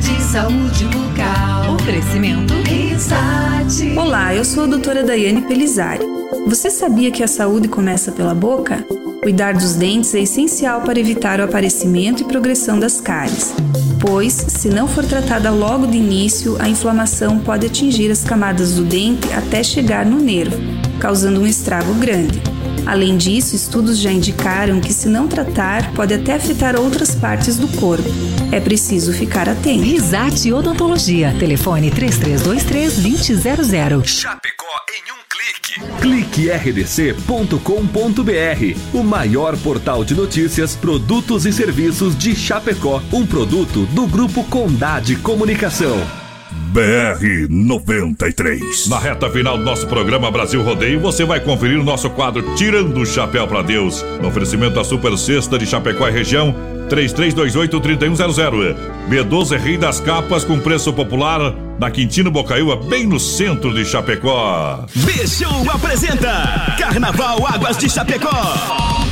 De saúde bucal. Oferecimento Risate. Olá, eu sou a doutora Daiane Pelizari. Você sabia que a saúde começa pela boca? Cuidar dos dentes é essencial para evitar o aparecimento e progressão das cáries, pois, se não for tratada logo de início, a inflamação pode atingir as camadas do dente até chegar no nervo, causando um estrago grande. Além disso, estudos já indicaram que, se não tratar, pode até afetar outras partes do corpo. É preciso ficar atento. Risate Odontologia. Telefone 3323-2000. Chapecó em um clique. cliquerdc.com.br, o maior portal de notícias, produtos e serviços de Chapecó, um produto do grupo Condade Comunicação. BR 93. Na reta final do nosso programa Brasil Rodeio, você vai conferir o nosso quadro Tirando o Chapéu para Deus. No oferecimento da Super Sexta de Chapecó e região, 3328-3100. B12 Rei das Capas com preço popular na Quintino Bocaiúva, bem no centro de Chapecó. Bichou apresenta Carnaval Águas de Chapecó.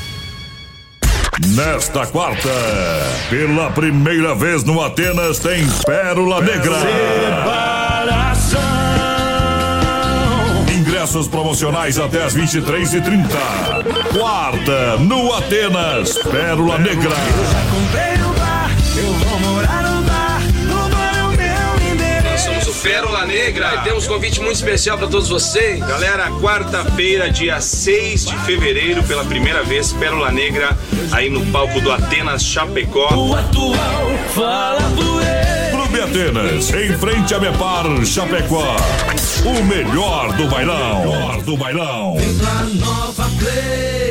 Nesta quarta, pela primeira vez no Atenas tem Pérola Negra. Ingressos promocionais até as 23h30. Quarta, no Atenas, Pérola Negra. Comprei no bar, eu vou Pérola Negra e temos um convite muito especial para todos vocês. Galera, quarta-feira, dia 6 de fevereiro, pela primeira vez, Pérola Negra, aí no palco do Atenas Chapecó. O atual fala por ele. Clube Atenas, em frente a Mepar Chapecó. O melhor do bailão. Melhor do bailão. Pra nova play.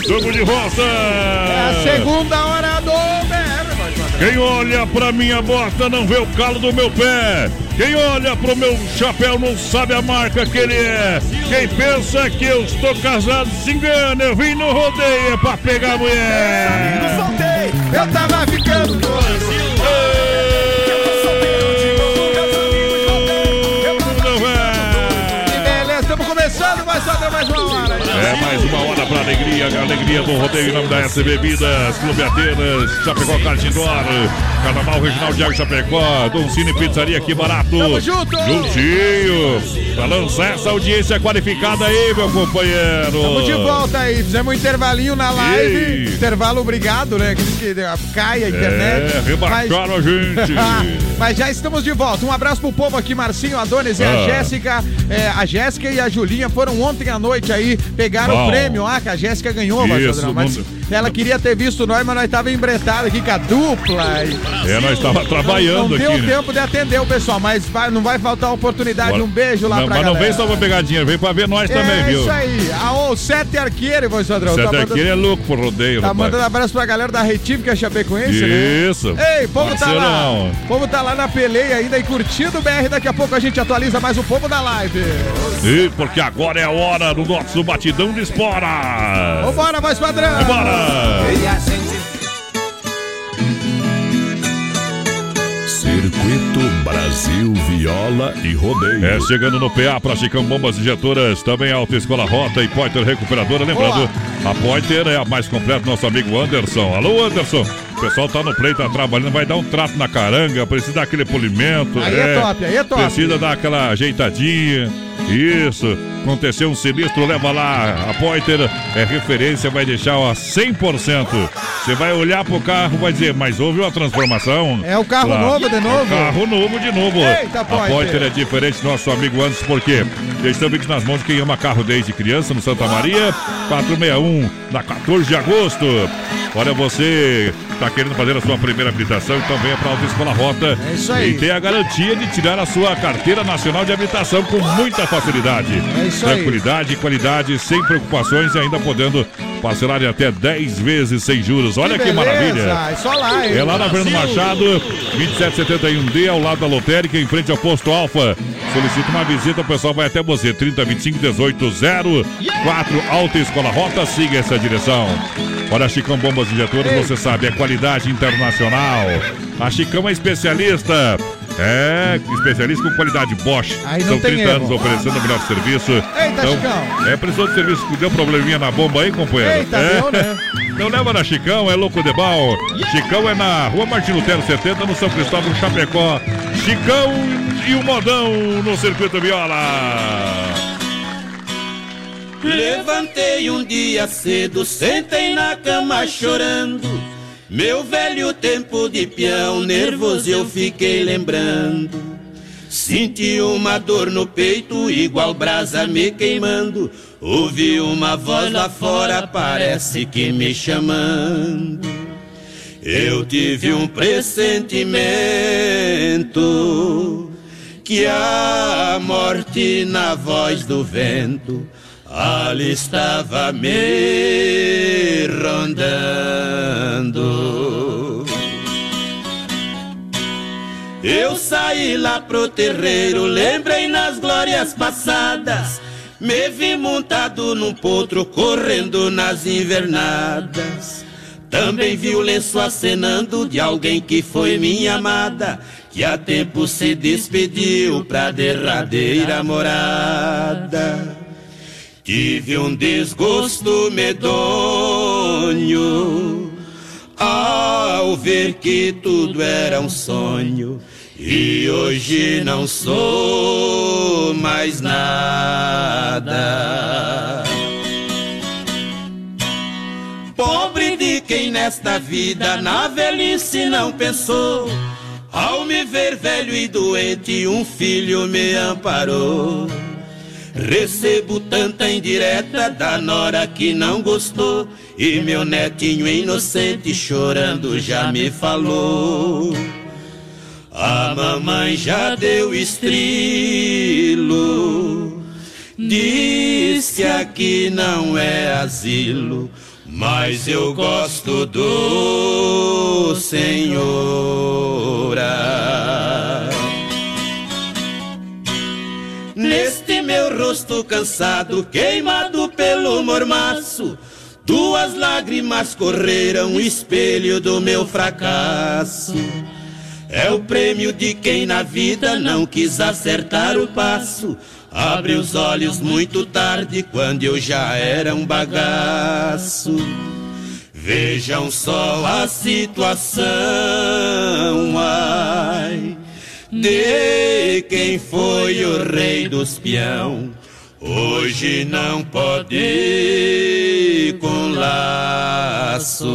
Estamos de volta! É a segunda hora do Quem olha pra minha bota não vê o calo do meu pé. Quem olha pro meu chapéu não sabe a marca que ele é. Quem pensa que eu estou casado se engana. Eu vim no rodeio pra pegar a mulher. Eu tava ficando doido. Pra alegria, alegria do rodeio em nome da S Bebidas, Clube Atenas, Chapecó Cartindor, Carnaval Regional de Água Chapecó, Dom Cine Pizzaria, que barato. Tamo junto! Juntinho! Pra lançar essa audiência qualificada aí, meu companheiro. Estamos de volta aí, fizemos um intervalinho na live. Ei. Intervalo obrigado, né? Que eh, cai a internet. É, rebaixaram a gente. Mas já estamos de volta. Um abraço pro povo aqui, Marcinho, Adonis e a Ah. Jéssica. É, a Jéssica e a Julinha foram ontem à noite aí, pegaram Bom. o prêmio lá, que a Jéssica ganhou, Isso, mas não- ela queria ter visto nós, mas nós tava embretado aqui com a dupla. E... É, nós estava trabalhando Não deu aqui. né? tempo de atender o pessoal, mas vai- não vai faltar oportunidade. Bora. Um beijo lá não, pra Mas não galera. vem só pra pegadinha, vem pra ver nós é também, viu? isso aí. A, o Sete Arqueiro, padrão. Você Tá mandando- aquele é louco pro rodeio, Tá rapaz. mandando abraço pra galera da Retive, que é Chapecoense, né? Isso. Ei, povo tá lá. Povo tá lá na peleia ainda e curtindo o BR. Daqui a pouco a gente atualiza mais o povo da live. E porque agora é a hora do nosso batidão de espora. Vambora, voz padrão. Vambora. Circuito Brasil Viola e Rodeio. É, chegando no PA para Chicão Bombas Injetoras, também Alta Escola Rota e Pointer Recuperadora. Lembrando, a Pointer é a mais completa, nosso amigo Anderson. Alô, Anderson. O pessoal tá no play, tá trabalhando, vai dar um trato na caranga, precisa dar aquele polimento. Aí é top, aí é top. Precisa dar aquela ajeitadinha. Isso. Aconteceu um sinistro, leva lá. A Pointer é referência, vai deixar ó, 100%. Você vai olhar pro carro, vai dizer, mas houve uma transformação. É o carro Lá. novo de novo? É carro novo de novo. Eita, a Pointer. Pointer é diferente do nosso amigo antes, porque eles estão vídeos nas mãos de quem ama carro desde criança, no Santa Maria, 461, na 14 de agosto. Olha, você está querendo fazer a sua primeira habilitação, então venha para a Alta Escola Rota. É isso aí. E tem a garantia de tirar a sua carteira nacional de habilitação com muita facilidade. É isso aí. Tranquilidade, qualidade, sem preocupações e ainda podendo parcelar em até 10 vezes sem juros. Olha que, beleza. maravilha. É só lá, hein? É lá na Fernando Machado, 2771D, ao lado da lotérica, em frente ao posto Alfa. Solicita uma visita, o pessoal vai até você. 3025 1804 Alta Escola Rota, siga essa direção. Olha, Chicão Bombas Injetoras, você sabe, é qualidade internacional. A Chicão é especialista. É, especialista com qualidade Bosch. Aí São tem 30 erro. anos oferecendo o melhor serviço. Eita, Chicão. É, precisou de serviço, deu probleminha na bomba aí, companheiro? Eita, é. deu, né? Então leva na Chicão, é louco de bal. Chicão é na Rua Martin Lutero 70, no São Cristóvão, Chapecó. Chicão e o modão no circuito viola. Levantei um dia cedo, sentei na cama chorando. Meu velho tempo de peão, nervoso eu fiquei lembrando. Senti uma dor no peito, igual brasa me queimando. Ouvi uma voz lá fora, parece que me chamando. Eu tive um pressentimento que a morte na voz do vento ali estava me rondando. Eu saí lá pro terreiro, lembrei nas glórias passadas. Me vi montado num potro, correndo nas invernadas. Também vi o lenço acenando de alguém que foi minha amada, que há tempo se despediu pra derradeira morada. Tive um desgosto medonho ao ver que tudo era um sonho e hoje não sou mais nada. Pobre de quem nesta vida na velhice não pensou. Ao me ver velho e doente, um filho me amparou. Recebo tanta indireta da nora que não gostou. E meu netinho inocente chorando já me falou. A mamãe já deu estrilo. Diz que aqui não é asilo. Mas eu gosto do Senhora. Meu rosto cansado, queimado pelo mormaço, duas lágrimas correram, espelho do meu fracasso. É o prêmio de quem na vida não quis acertar o passo. Abre os olhos muito tarde, quando eu já era um bagaço. Vejam só a situação, ai, de quem foi o rei dos peão. Hoje não pode ir com laço.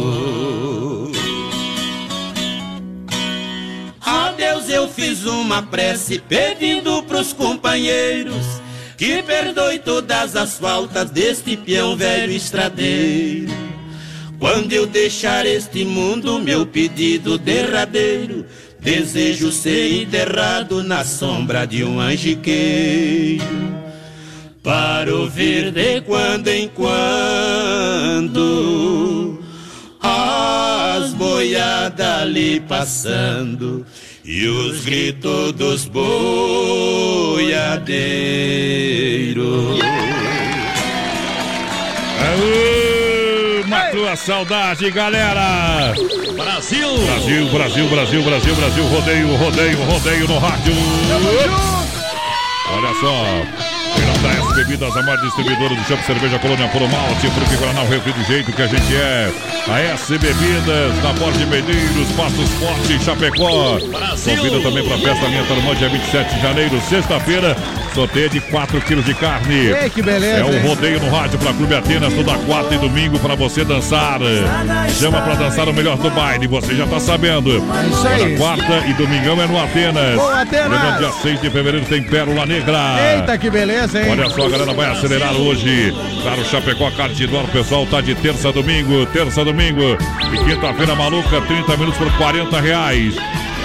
A Deus eu fiz uma prece pedindo pros companheiros que perdoe todas as faltas deste peão velho estradeiro. Quando eu deixar este mundo, meu pedido derradeiro, desejo ser enterrado na sombra de um angiqueiro. Para ouvir de quando em quando as boiadas ali passando e os gritos dos boiadeiros. Aô, matou a saudade, galera! Brasil! Brasil, Brasil, Brasil, Brasil, Brasil, rodeio, rodeio, rodeio no rádio. Olha só. S Bebidas, a maior distribuidora do Champ Cerveja Colônia Puro Malte, Fruque Guaraná, Refri do jeito que a gente é. A S Bebidas, na Porte de Medeiros, Passos Forte, Chapecó. Convida também para a festa Linha Tarumã, dia 27 de janeiro, sexta-feira. Sorteio de 4 quilos de carne. Ei, que beleza, É um rodeio no rádio para Clube Atenas, toda quarta e domingo para você dançar. Chama para dançar o melhor do baile, você já tá sabendo. isso aí. Olha, quarta e domingão é no Atenas. Boa, Atenas. Dia 6 de fevereiro tem Pérola Negra. Eita, que beleza, hein? Olha só, a galera vai acelerar hoje. Claro, Chapecó, Cartidor, o pessoal tá de terça a domingo, terça a domingo. E quinta-feira maluca, 30 minutos por 40 reais.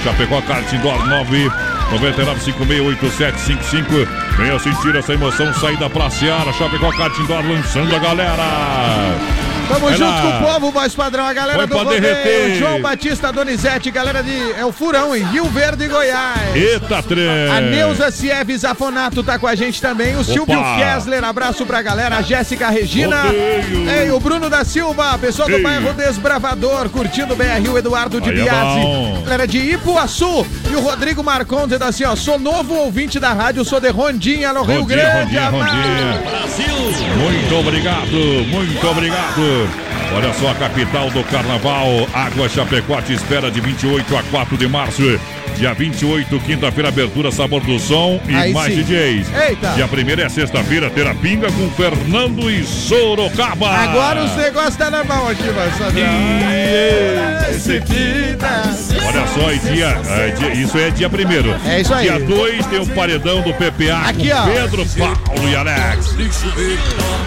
Chapecó, Cartidor, 9 99568755. Venha sentir essa emoção, saída pra Seara. Chapecó, Cartidor, lançando a galera. Tamo junto lá. com o povo, voz padrão, a galera Põe do rodeio, derreter. João Batista Donizete, galera de é o Furão em Rio Verde, Goiás. Eita, trem. A Neuza Sieves Afonato tá com a gente também. O Silvio Kessler, abraço pra galera. A Jéssica Regina. Rodeio. Ei, o Bruno da Silva, pessoal do Ei. bairro Desbravador, curtindo bem o Eduardo de Aí é Biasi. bom. Galera de Ipuaçu. E o Rodrigo Marcon dizendo assim, ó. Sou novo ouvinte da rádio, sou de Rondinha, no Rio Rondinha, Grande. Rondinha. Rondinha. Muito obrigado, muito obrigado. Olha só a capital do carnaval. Água Chapecó te espera de 28 a 4 de março. Dia 28, quinta-feira, abertura Sabor do Som e Aí mais sim. DJs. Eita. Dia 1 é sexta-feira, Terapinga com Fernando e Sorocaba. Agora os negócios tá na mão aqui, vai, Sandrão. Esse vida. Olha só, e dia, é, dia- isso é dia primeiro. É isso aí. Dia 2 tem o paredão do PPA Aqui, com ó. Pedro, Paulo e Alex.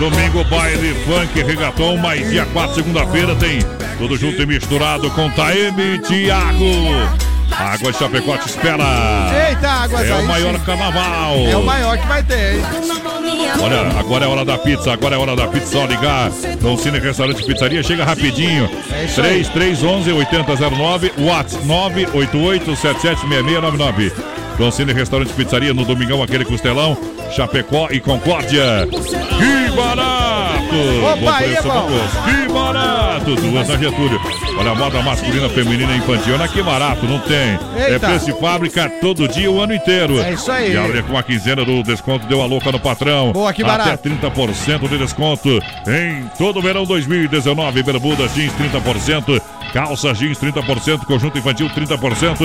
Domingo, baile, funk, reggaeton, mas dia 4, segunda-feira, tem tudo junto e misturado com Taeme e Thiago. Água de Chapecó te espera. Eita, Águas, É o maior sim. carnaval. É o maior que vai ter, hein? Olha, agora é hora da pizza, agora é hora da pizza. Só ligar no Cine Restaurante Pizzaria, chega rapidinho. É isso aí. 3311 8009, WhatsApp 988 776699. Don Cine Restaurante Pizzaria no Domingão, aquele costelão, Chapecó e Concórdia. Que barato! Opa, Bom aí é preço, bom. bom gosto. Que barato! Duas na Getúlio. Olha, a moda masculina, feminina e infantil. Olha que barato, não tem. É Eita. preço de fábrica todo dia, o ano inteiro. É isso aí. E olha, com a quinzena do desconto, deu a louca no patrão. Boa, que Até barato. 30% de desconto em todo o verão 2019. Bermudas jeans 30%, calças jeans 30%, conjunto infantil 30%.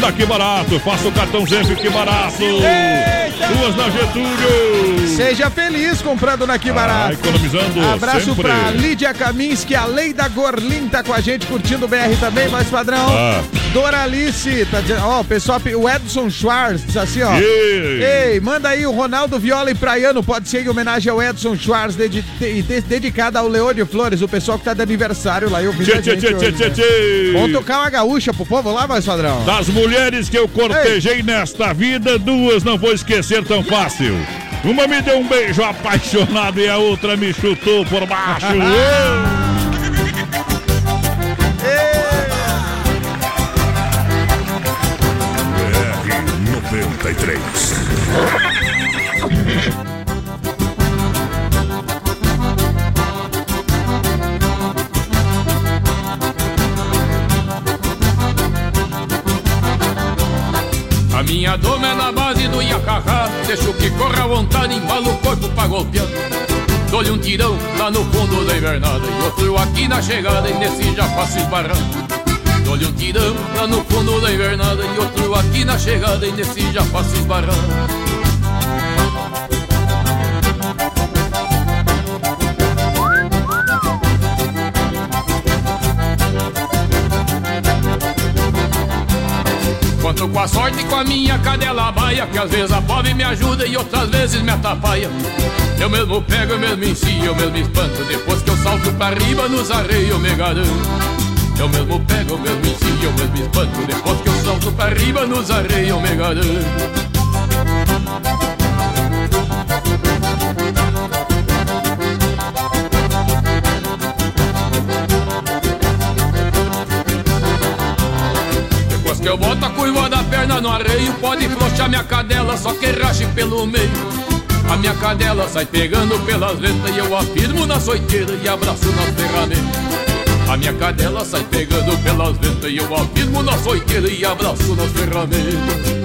Daqui barato, faça o cartão sempre que barato. Duas na Getúlio. Seja feliz comprando na Que Barato. Ah, economizando Abraço sempre. pra Lídia Kaminski, a lei da Gorlin tá com a gente curtindo o BR também, mais padrão. Ah. Doralice, tá dizendo, ó, o pessoal, o Edson Schwartz assim, ó. Ei. Ei, manda aí o Ronaldo Viola e Praiano, pode ser em homenagem ao Edson Schwartz, dedi- de- de- dedicada ao Leônio Flores, o pessoal que tá de aniversário lá. Eu vi Tchê, tchê, tchê, tchê, tchê, tchê. Vamos tocar uma gaúcha pro povo lá, mais padrão. Das mulheres que eu cortejei nesta vida, duas não vou esquecer tão fácil. Uma me deu um beijo apaixonado e a outra me chutou por baixo. A é na base do Iacacá Deixo que corra à vontade, embala o corpo pra golpear. Dou-lhe um tirão lá no fundo da invernada. E outro aqui na chegada e nesse já faço esbarrar Dou-lhe um tirão lá no fundo da invernada. E outro aqui na chegada e nesse já faço esbarrar Com a sorte e com a minha cadela baia Que às vezes a pobre me ajuda e outras vezes me atrapalha. Eu mesmo pego, eu mesmo ensino, eu mesmo espanto Depois que eu salto pra riba nos arreios me garanto. Eu mesmo pego, eu mesmo ensino, eu mesmo espanto Depois que eu salto pra riba nos arreios me garanto eu boto a curva da perna no arreio Pode flochar minha cadela, só que rache pelo meio. A minha cadela sai pegando pelas ventas E eu afirmo na soiteira e abraço nas ferramentas. A minha cadela sai pegando pelas ventas E eu afirmo na soiteira e abraço nas ferramentas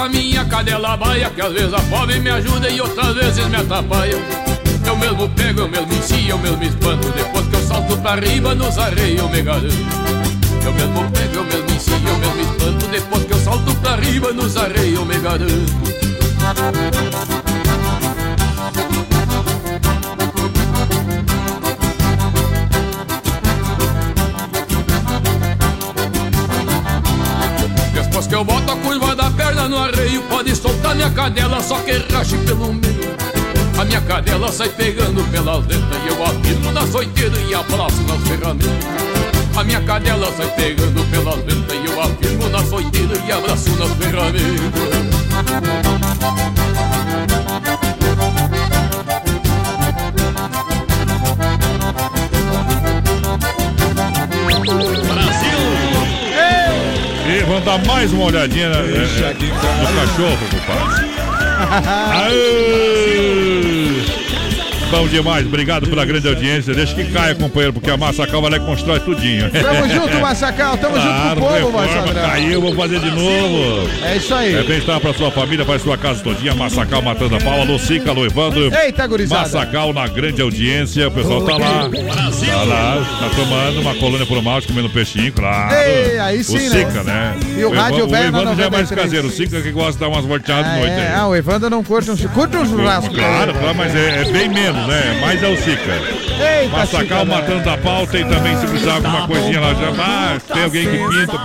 com a minha cadela baia Que às vezes a pobre me ajuda e outras vezes me atrapalha. Eu mesmo pego, eu mesmo ensino, eu mesmo espanto. Depois que eu salto pra riba nos arreios eu me garanto. Eu mesmo pego, eu mesmo ensino, eu mesmo espanto. Depois que eu salto pra riba nos arreios eu me garanto. Que eu boto a no arreio Pode soltar minha cadela, só que rache pelo meio. A minha cadela sai pegando pelas letras E eu afirmo na soiteira e abraço nas ferramentas. A minha cadela sai pegando pelas letras E eu afirmo na soiteira e abraço nas ferramentas dar mais uma olhadinha né, é, é, no cachorro, compadre. Aê! Bom demais, obrigado pela grande audiência. Deixa que caia, companheiro, porque a Massacal vai lá e constrói tudinho. Tamo junto, Massacal. Tamo Claro, junto com o povo, reforma, Massadrão. Caiu, vou fazer de novo. É isso aí. É bem-estar pra sua família, para sua casa todinha. Massacal matando a pau. Alô, Cica, alô, Evandro. Eita, gurizada. Massacal na grande audiência. O pessoal tá lá. Tá lá, tá tomando uma colônia por malte, comendo peixinho, claro. Ei, aí sim, o né? Cica, né? E o rádio Evan- velho O Evandro já é mais 93. caseiro. O Cica que gosta de dar umas volteadas de Ah, noite é. Ah, o Evandro não curte um, curte um churrasco. Claro, claro, mas é, é bem menos, né? Mais é o Cica. Eita, Massacal Cica, matando a pau, tem também se precisar alguma coisinha lá. Já, ah, tem alguém que pinta.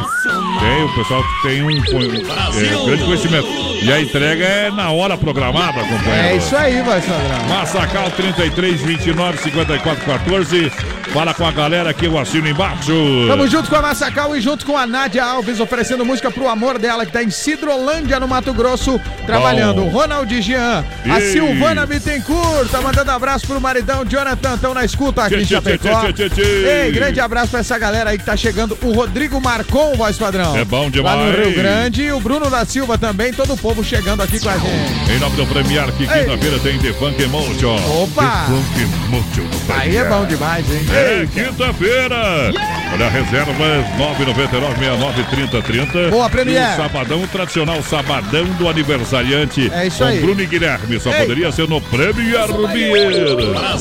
Tem, o pessoal tem um, um, é, grande conhecimento. E a entrega é na hora programada, companheiro. É isso aí, Massadrão. Massacal 33 29 54 14. Fala com a galera aqui, eu assino embaixo. Tamo junto com a Massacal e junto com a Nádia Alves, oferecendo música pro amor dela, que tá em Cidrolândia, no Mato Grosso, trabalhando. Bom. Ronald Jean, a Ei. Silvana Bittencourt, tá mandando abraço pro maridão Jonathan, tão na escuta aqui em Chapecó. Ei, grande abraço pra essa galera aí que tá chegando. O Rodrigo Marcon, voz padrão. É bom Lá demais. no Rio Grande. E o Bruno da Silva também, todo o povo chegando aqui com a gente. Em nome do Premier, que Ei. quinta-feira tem The Funk Emotion. Opa! The Funk Emotion. Aí é bom demais, hein? É, Ei, quinta-feira. Olha, reservas 999-69-3030. Boa, Premier. E o sabadão, o tradicional sabadão do aniversariante. É isso com aí. Bruno e Guilherme. Só Ei. poderia ser no Premier Vieira.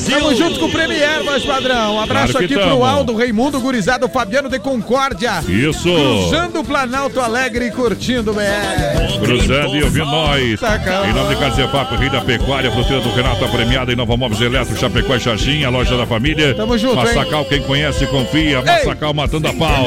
Tamo junto com o Premier, voz padrão. Um abraço Claro aqui pro tamo. Aldo, Raimundo, Gurizado, Fabiano de Concórdia. Isso. Cruzando o Planalto Alegre e curtindo o BR. Cruzando e ouvindo nós. Tá. Em nome de Carzefap, Rei da Pecuária, fruteira do Renato, a premiada em Nova Móveis Eletro, Chapecó e Xaxim, a loja da família. Tamo junto, Massacal, quem conhece, confia. Massacal matando a pau.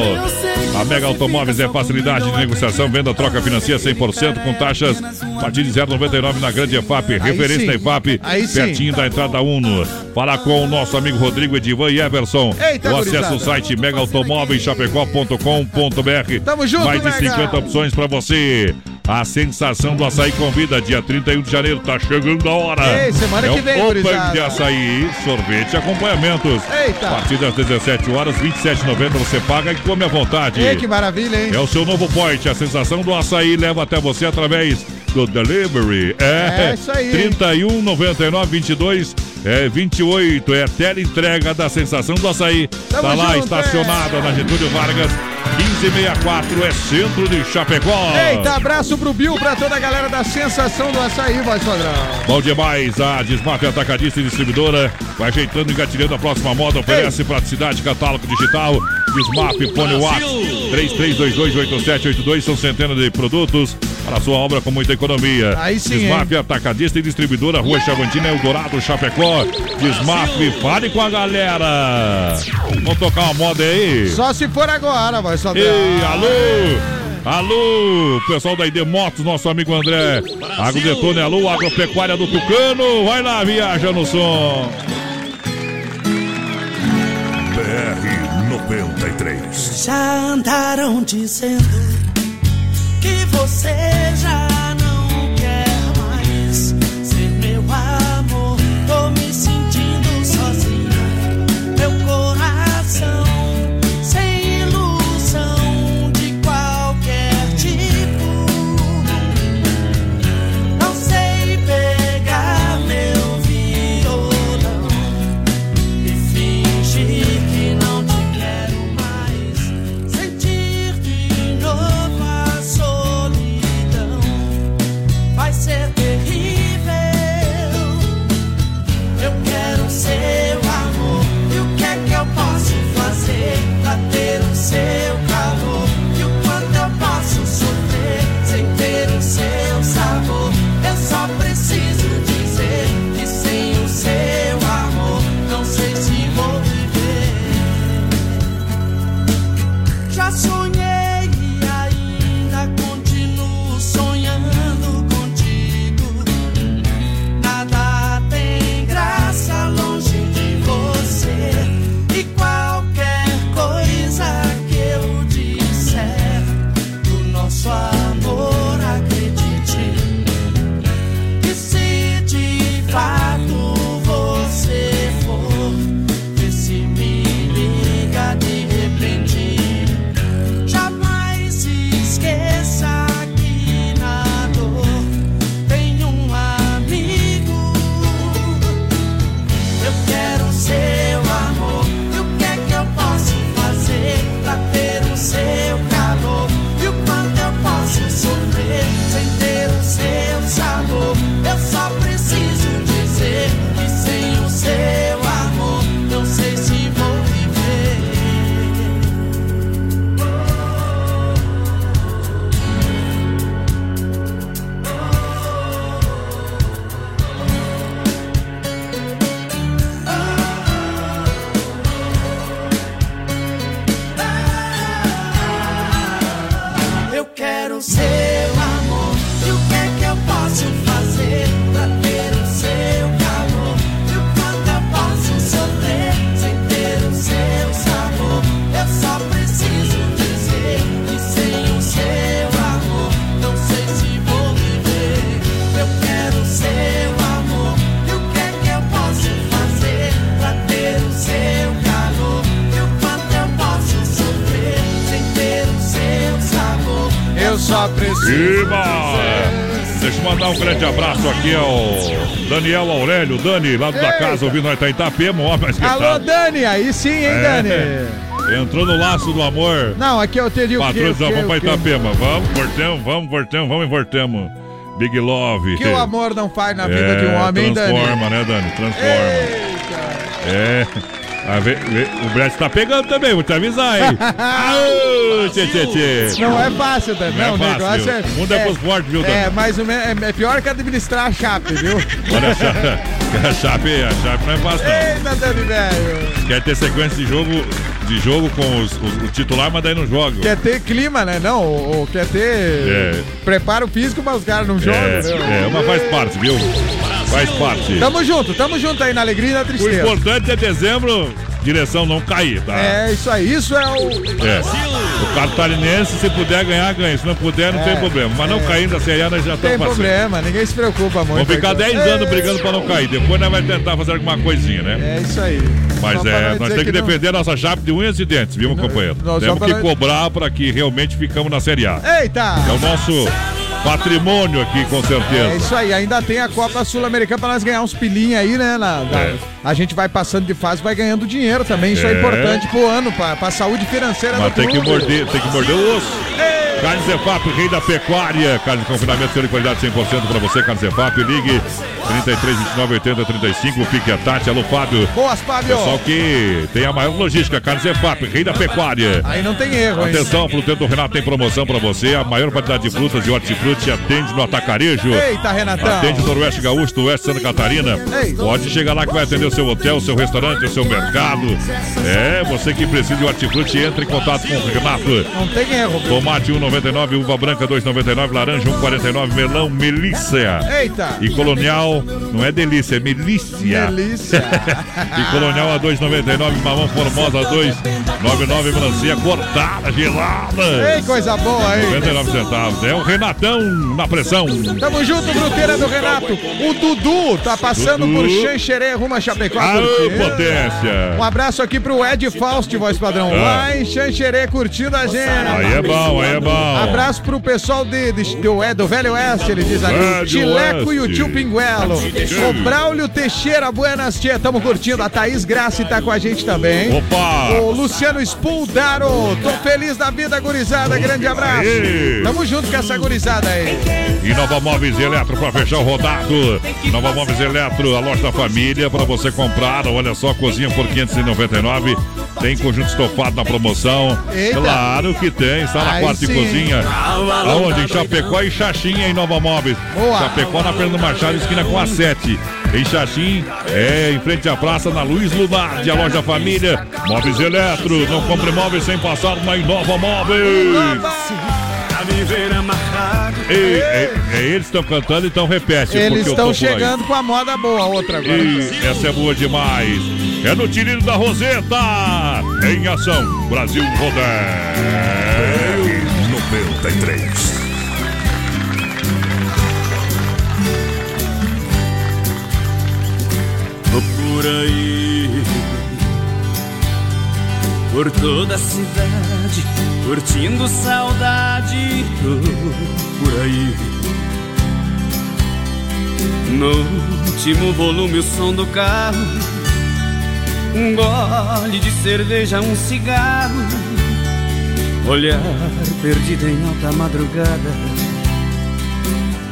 A Mega Automóveis é facilidade de negociação, venda, troca financeira 100% com taxas a partir de 0,99 na Grande EFAP. Referência da EFAP, pertinho da entrada Uno. Fala com o nosso amigo Rodrigo Edivan e Everson. Eita, Ou acesse o site megaautomóveischapecó.com.br. Tamo junto, Mais de Mega. 50 opções pra você. A sensação do açaí convida, dia 31 de janeiro, tá chegando a hora. Ei, semana é que o vem, Open gurizada. de açaí, sorvete e acompanhamentos. Eita. A partir das 17 horas, 27,90 você paga e come à vontade. Ei, que maravilha, hein? É o seu novo point. A sensação do açaí leva até você através do delivery. É, É isso aí. 31 99 22 é 28. É a tela entrega da sensação do açaí. Tamo tá lá junto, estacionada na Getúlio Vargas. 1564 é centro de Chapecó. Eita, abraço pro Bill, pra toda a galera da sensação do açaí, voz padrão. Bom demais, a Desmaf Atacadista e Distribuidora vai ajeitando e engatilhando a próxima moda, oferece praticidade, catálogo digital, Desmaf, Fone Watts, 33228782, são centenas de produtos para sua obra com muita economia. Aí sim, Desmaf Atacadista e Distribuidora, Rua Chavantina, Eldorado, Chapecó. Desmaf, fale com a galera. Vamos tocar uma moda aí? Só se for agora, voz padrão. Ei, alô! Alô, pessoal da ID Motos, nosso amigo André. Agrodetone, alô, agropecuária do Tucano. Vai lá, viaja no som. BR 93. Já andaram dizendo que você já Daniel Aurélio, Dani, lá da casa, ouvindo nós tá em Itapema, ó, mas que Alô, tá. Dani, aí sim, hein, É. Dani? Entrou no laço do amor. Não, aqui eu teria o que, Patrões, vamos pra Itapema. Vamos, voltamos, vamos, voltamos, vamos e voltamos. Big Love. que o amor não faz na vida É, de um homem, hein, Dani? Transforma, né, Dani? Transforma. É. Ah, vê- vê- o Brett tá pegando também, vou te avisar, hein? Aô, tchê, tchê, tchê. Não é fácil, Dani. Não é Não, o fácil, negócio é. O mundo é pros fortes, viu, Dani? É, mais ou menos. É, é pior que administrar a chape, viu? Olha a Chape, a Chape, a Chape não é fácil, não. Eita, Dani, velho. Quer ter sequência de jogo, de jogo com os, os- o titular, mas daí não joga. Quer ter clima, né? Não, ou, ou quer ter É. preparo físico, mas os caras não jogam, É, né? é, mas faz parte, viu? Faz parte. Tamo junto, tamo junto aí na alegria e na O tristeza. importante é dezembro, direção não cair, tá? É isso aí, isso é o. É. O catarinense, se puder ganhar, ganha. Se não puder, não É, tem problema. Mas não caindo da Série A, nós já Não tem estamos passando. problema, ninguém se preocupa muito. Vamos ficar então. 10 anos brigando pra não cair. Depois nós vamos tentar fazer alguma coisinha, né? É isso aí. Mas Só é, não nós temos que, que não- defender a nossa chave de unhas e dentes, viu, meu companheiro? nós Temos que nós- cobrar para que realmente ficamos na Série A. Eita! É o nosso patrimônio aqui, com É certeza. isso aí, ainda tem a Copa Sul-Americana pra nós ganhar uns pilinhos aí, né? na- na- É. A gente vai passando de fase, vai ganhando dinheiro também. Isso é, É. importante pro ano, pra, pra saúde financeira Mas do tem que clube. morder, tem que morder o osso. Carne Zefap, rei da pecuária. Carne de confinamento, de qualidade 100% pra você, Carne Zefap. Ligue 33 29 80 35. Pique a Tati. Alô, Fábio. Boas, Fábio. Pessoal que tem a maior logística, Carne Zefap, rei da pecuária. Aí não tem erro, hein? Atenção, Fruteiro do Renato tem promoção pra você. A maior quantidade de frutas e hortifruti atende no atacarejo. Eita, Renatão. Atende no Noroeste Gaúcho, do Oeste Santa Catarina. Ei. Pode chegar lá que vai atender o seu hotel, o seu restaurante, o seu mercado. É, você que precisa de hortifruti, entre em contato com o Renato. Não tem erro. Tomate 1,99, uva branca 2,99, laranja 1,49, melão Melícia. Eita. E colonial, não é delícia, é milícia. Delícia. e colonial a 2,99, mamão formosa a 2,99, melancia cortada, gelada. Ei, coisa boa, hein? 99 centavos. É o Renatão na pressão. Tamo junto, Bruteira do Renato. O Dudu tá passando Dudu. por Xanxerê, rumo a Chapecó. Aô, potência. Um abraço aqui pro Ed Faust, voz padrão. Ah. Lá em Xanxerê, curtindo a gente. Aí é bom, aí é bom. Abraço pro pessoal de, de- do, é, do Velho Oeste, ele diz ali. Tileco e o tio Pinguelo. O Braulio Teixeira, buenas tia, tamo curtindo. A Thaís Graça tá com a gente também. Opa! O Luciano Spuldaro, tô feliz da vida, gurizada. Grande abraço. Aê. Tamo junto com essa gurizada aí. E Nova Móveis Eletro para fechar o rodado. Nova Móveis Eletro, a loja da família para você comprar. Olha só, cozinha por 599. Tem conjunto estofado na promoção. Eita. Claro que tem, está na Aí quarta e sim. cozinha. Aonde? Em Chapecó e Xaxim, em Nova Móveis. Boa. Chapecó na Fernando Machado, esquina com a 7. Em Xaxim, é em frente à praça, na Luiz Lunardi, a loja família. Móveis Eletro, não compre móveis sem passar na Inova Móveis. Ei, é, é eles que estão cantando, então repete. Eles estão chegando com a moda boa, outra agora. Ih, essa é boa demais. É no Tirinho da Roseta. Em ação, Brasil Rodeio. 93. Tô por aí, por toda a cidade, curtindo saudade. Por aí. No último volume, o som do carro. Um gole de cerveja, um cigarro. Olhar perdido em alta madrugada.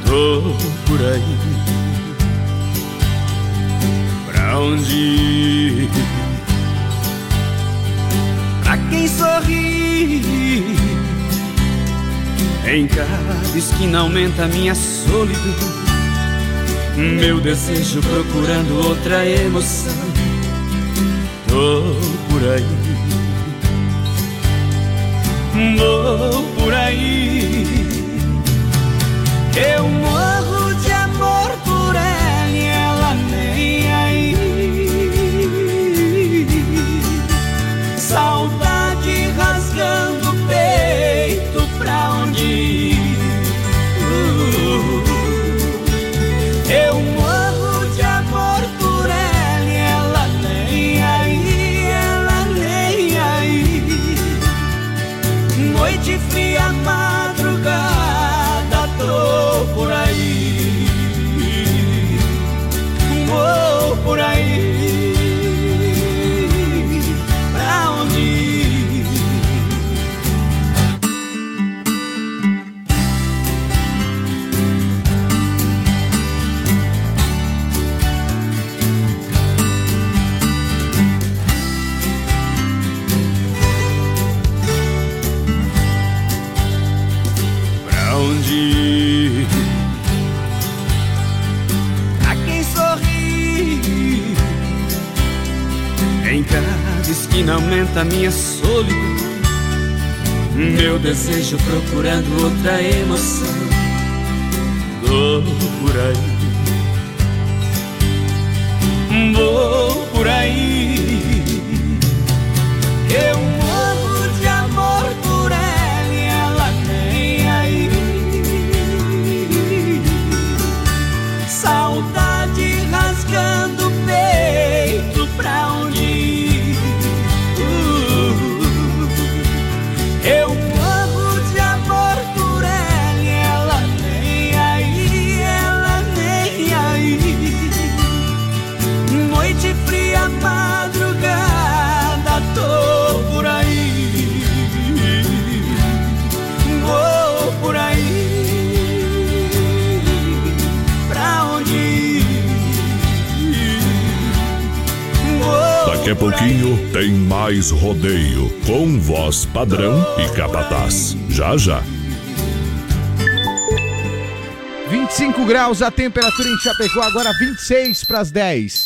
Tô por aí. Pra onde ir? Pra quem sorri Em cada esquina aumenta minha solidão Meu desejo procurando outra emoção Tô por aí. Vou por aí. Eu morro de amor por aumenta a minha solidão. Meu desejo procurando outra emoção. Vou por aí. Vou por aí. Eu Daqui a pouquinho tem mais rodeio com voz padrão e capataz. Já já. 25 graus a temperatura em Chapecó, agora 26 para as 10.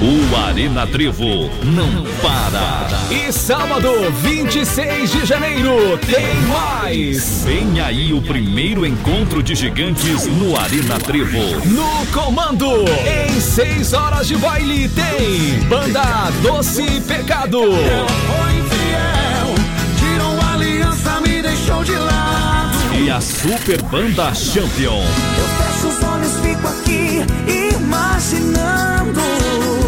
O Arena Trevo não para. E sábado, 26 de janeiro, tem mais! Vem aí o primeiro encontro de gigantes no Arena Trevo. No comando, em 6 horas de baile, tem Banda Doce Pecado. Infiel, tirou a aliança, me deixou de lado. E a Super Banda Champion. Eu imaginando.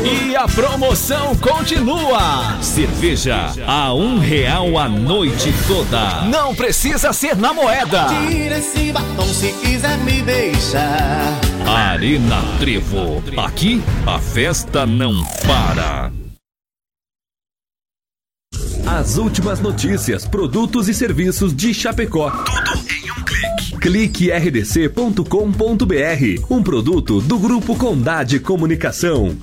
E a promoção continua. Cerveja a um real a noite toda. Não precisa ser na moeda. Tira esse batom se quiser me deixar. Arena Trevo. Aqui a festa não para. As últimas notícias, produtos e serviços de Chapecó. Tudo em um clique. Clique rdc.com.br. Um produto do Grupo Condade Comunicação.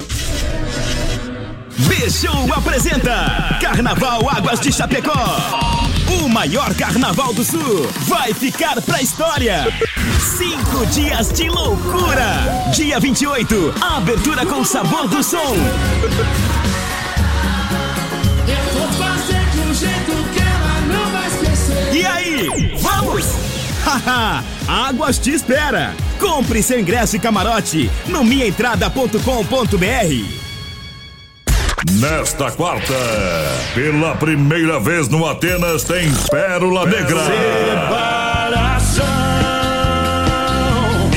Beijou apresenta Carnaval Águas de Chapecó. O maior carnaval do sul vai ficar pra história. Cinco dias de loucura. Dia 28, abertura com sabor do som. Eu vou fazer de um jeito que ela não vai esquecer. E aí, vamos? Haha, Águas te espera. Compre seu ingresso e camarote no minhaentrada.com.br. Nesta quarta, pela primeira vez no Atenas, tem Pérola Negra.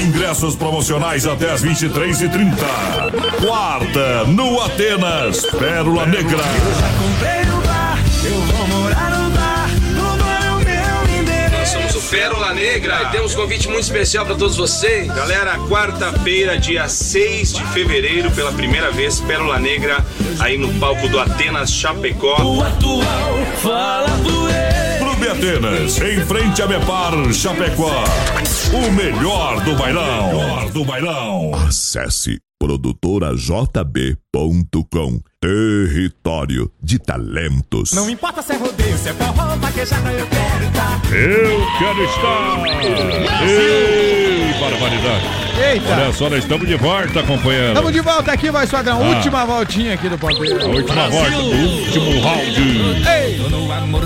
Ingressos promocionais até as 23h30. Quarta, no Atenas, Pérola Negra. Comprei o Pérola Negra e temos um convite muito especial para todos vocês. Galera, quarta-feira, dia 6 de fevereiro, pela primeira vez, Pérola Negra, aí no palco do Atenas Chapecó. Atual, fala do Clube Atenas, em frente a Mepar, Chapecó. O melhor do bailão. Melhor do bailão. Acesse produtorajb.com Território de talentos. Não importa se é rodeio, se é forró, vaquejada, eu quero estar. Eu quero estar. Ei, barbaridade. Eita. Olha só, nós estamos de volta acompanhando. Estamos de volta aqui, voz padrão. Ah. Última voltinha aqui do. A última volta, o último round.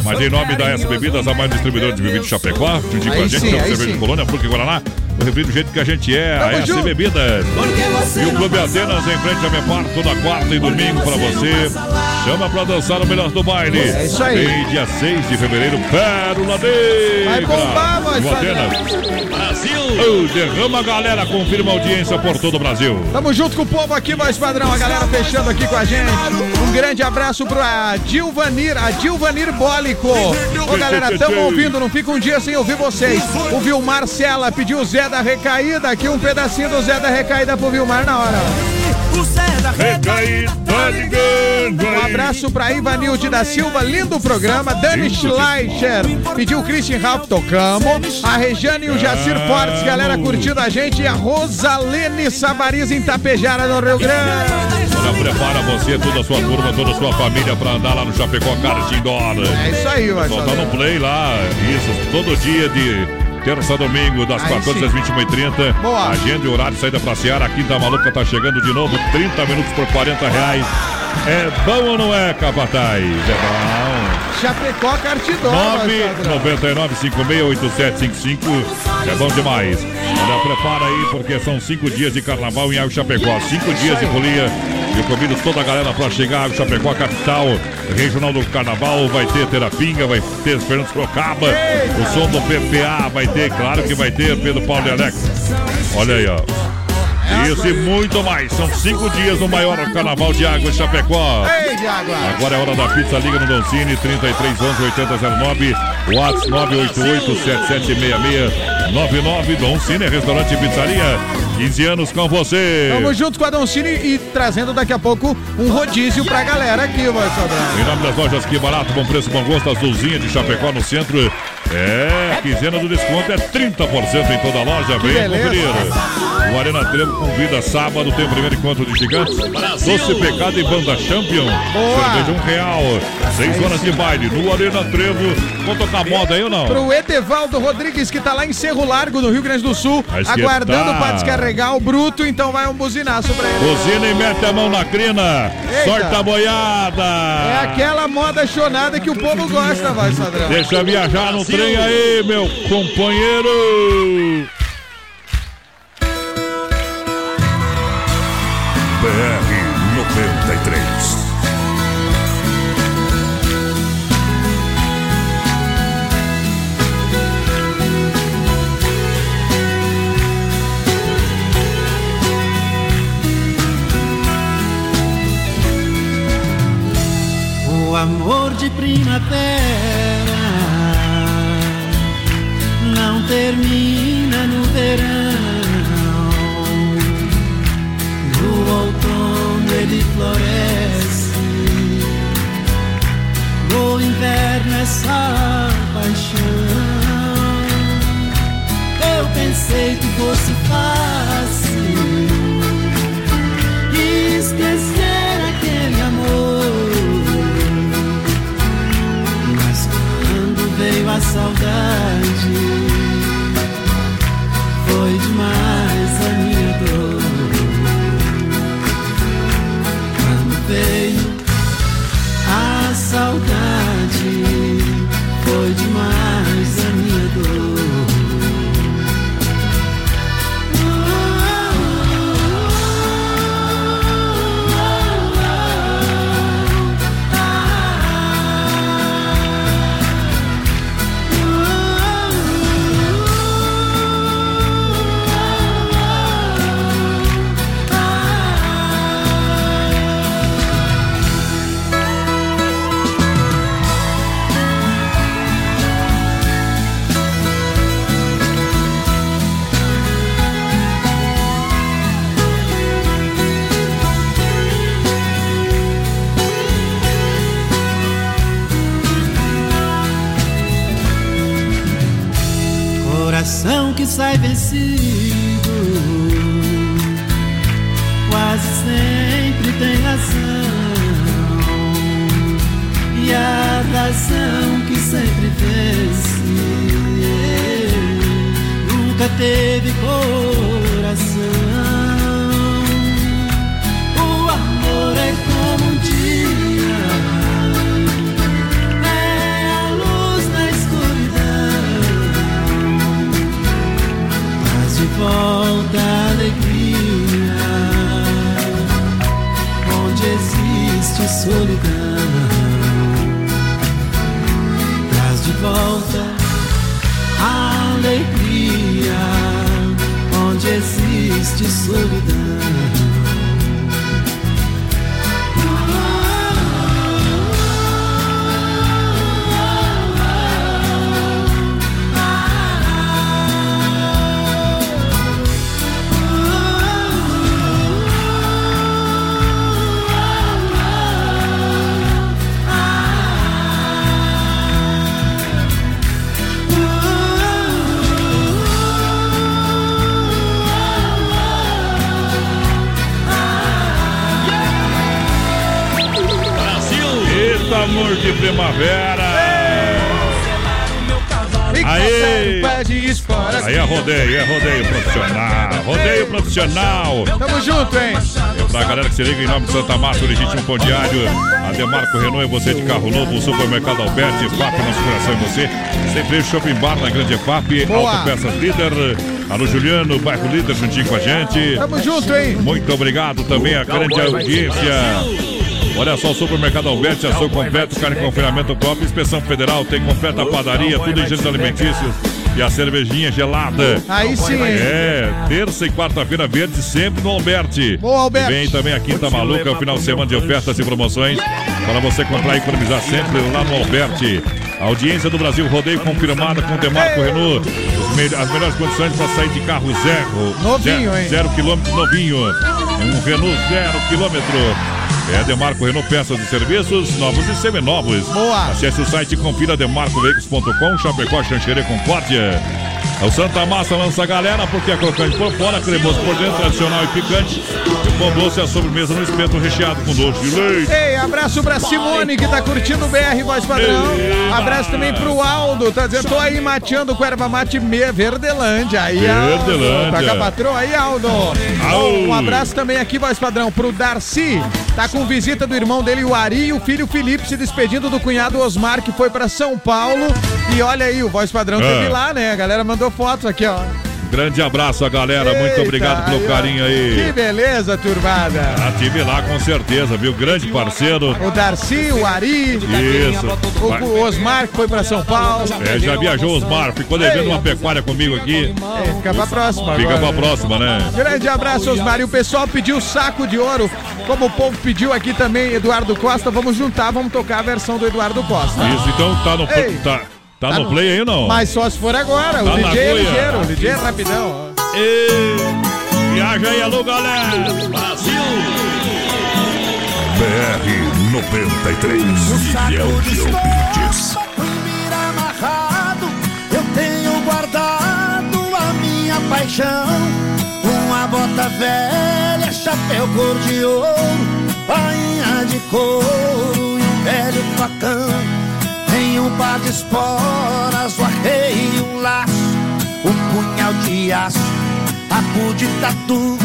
Mas em nome da S Bebidas, a mais distribuidora de bebidas de Chapecó, juntinho com a gente, sim, cerveja sim. de Colônia, Fruque Guaraná, o refri do jeito que a gente é, Tamo a S. Bebidas. você E o Clube Atenas em frente a Mepar, toda quarta e domingo pra você. Chama pra dançar o melhor do baile. É isso aí. Vem dia 6 de fevereiro, Pérola Negra. Vai bombar. Atenas. Brasil! derrama a galera, confirma a audiência por todo o Brasil. Tamo junto com o povo aqui, voz padrão. A galera fechando aqui com a gente. Um grande abraço pro Adilvanir, Adilvanir Bólico. Ô galera, tamo ouvindo, não fica um dia sem ouvir vocês. O Vilmar Sela pediu o Zé da Recaída. Aqui um pedacinho do Zé da Recaída pro Vilmar na hora. O ligando Um aí. abraço pra Ivanilde da Silva, lindo programa. Dani Schleicher pediu Christian Ralph, tocamos. A Regiane e o Jacir Fortes, galera curtindo a gente. E a Rosalene Savariz em Tapejara, no Rio Grande. Olha, prepara você, toda a sua turma, toda a sua família pra andar lá no Chapecó Kart Indoor. É isso aí, vai Só tá no play lá, isso, todo dia de terça a domingo, das Aí 14 sim. às 21h30. Boa. Agenda e horário, saída pra Seara. A Quinta Maluca tá chegando de novo, 30 minutos por 40 reais. É bom ou não é, Capataz? É bom. Chapecó Cartidor. 999568755 É bom demais. Olha, prepara aí, porque são cinco dias de carnaval em Água Chapecó. Cinco dias de folia. Eu convido toda a galera para chegar a Água Chapecó, capital regional do carnaval. Vai ter Terapinga, vai ter Fernando Sorocaba. O som do PPA vai ter, claro que vai ter Pedro Paulo e Alex. Olha aí, ó. Isso e muito mais. São cinco dias no maior carnaval de água Chapecó. De água. Agora é hora da pizza, liga no Doncini, 3311 8009, WhatsApp 988 7766 99 Doncini, restaurante e pizzaria, 15 anos com você. Tamo junto com a Doncini e trazendo daqui a pouco um rodízio pra galera aqui, vai Sadrão. Em nome das lojas Que Barato, bom preço, bom gosto, Azulzinha de Chapecó no centro. É, quinzena do desconto é 30% em toda a loja. Beleza. conferir. O Arena Trevo convida sábado, tem o primeiro encontro de gigantes. Doce Pecado e Banda Champion. Cerveja um real. Seis horas de baile no Arena Trevo. Vou tocar moda aí ou não? Pro Edevaldo Rodrigues, que tá lá em Cerro Largo, no Rio Grande do Sul, Vai aguardando esquentar. pra descarregar o bruto, então vai um buzinaço pra ele. Buzina e mete a mão na crina. Eita. Sorte a boiada. É aquela moda chonada que o povo gosta, vai, Sadrão. Deixa viajar no trem aí, meu companheiro. BR primavera não termina no verão. No outono ele floresce. No inverno é só paixão. Eu pensei que fosse fácil Santa Márcia, o legítimo pão diário. A Demarco Renault é você de carro novo, o supermercado Alberti, FAP, nosso coração é você. Sempre Shopping Bar na Grande FAP. Autopeças Líder. Alô Juliano, bairro Líder, juntinho com a gente. Tamo junto, hein? Muito obrigado também à grande audiência. Olha só, o supermercado Alberti, açougue completo, carne em confinamento top, inspeção federal, tem completa padaria, tudo em gêneros alimentícios. E a cervejinha gelada. Aí sim, hein? É, terça e quarta-feira verde, sempre no Alberti. Boa, Alberti. Vem também a Quinta Maluca, o final de semana de ofertas e promoções. Para você comprar e economizar sempre lá no Alberti. A audiência do Brasil Rodeio confirmada com o Demarco Renault. As melhores condições para sair de carro zero. Novinho, zero, hein? Zero quilômetro novinho. Um Renault zero quilômetro. É Demarco Renault Peças e Serviços, novos e seminovos. Boa. Acesse o site e confira demarcoveículos.com, Chapecó, Xanxerê, Concórdia. É O Santa Massa lança a galera porque é crocante por fora, cremoso por dentro, tradicional e picante. E o pão doce é a sobremesa no espeto recheado com doce de leite. Ei, abraço pra Simone que tá curtindo o BR Voz Padrão. Abraço também pro Aldo, tá dizendo, tô aí mateando com erva mate me Verdelândia. Aí, Aldo. Verdelândia. Tá com a patroa aí, Aldo. Au. Um abraço também aqui, Voz Padrão, pro Darcy. Tá com visita do irmão dele, o Ari, e o filho Felipe se despedindo do cunhado Osmar, que foi pra São Paulo. E olha aí, o Voz Padrão Ah. teve lá, né? A galera mandou fotos aqui, ó. Grande abraço a galera, muito Eita, obrigado pelo ó. carinho Que aí. beleza, turbada. Ah, tive lá com certeza, viu? Grande parceiro. O Darcy, o Ari, Isso. o, o Osmar que foi pra São Paulo. É, já viajou Osmar, ficou devendo uma pecuária comigo aqui. É, fica pra próxima Fica agora. pra próxima, né? Grande abraço, Osmar. E o pessoal pediu saco de ouro. Como o povo pediu aqui também, Eduardo Costa, vamos juntar, vamos tocar a versão do Eduardo Costa. Isso, então tá no, Ei. tá, tá no play aí ou não? Mas só se for agora. Tá o DJ é ligeiro, o DJ é rapidão. Ei, viaja aí, alô, galera! Brasil! BR 93 milhão de ouvintes. dormir amarrado, eu tenho guardado a minha paixão. Uma bota velha, chapéu cor de ouro, bainha de couro e um velho facão. Um par de esporas, o arreio um laço, um punhal de aço, tapu de tatu.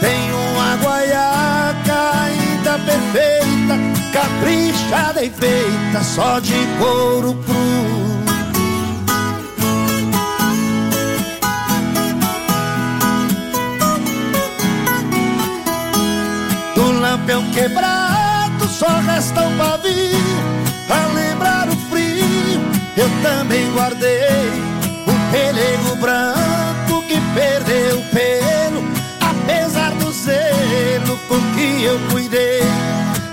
Tem uma guaiaca ainda perfeita, caprichada e feita só de couro cru. Do lampião quebrado só resta um pavio eu também guardei Um pelego branco que perdeu o pelo Apesar do zelo com que eu cuidei.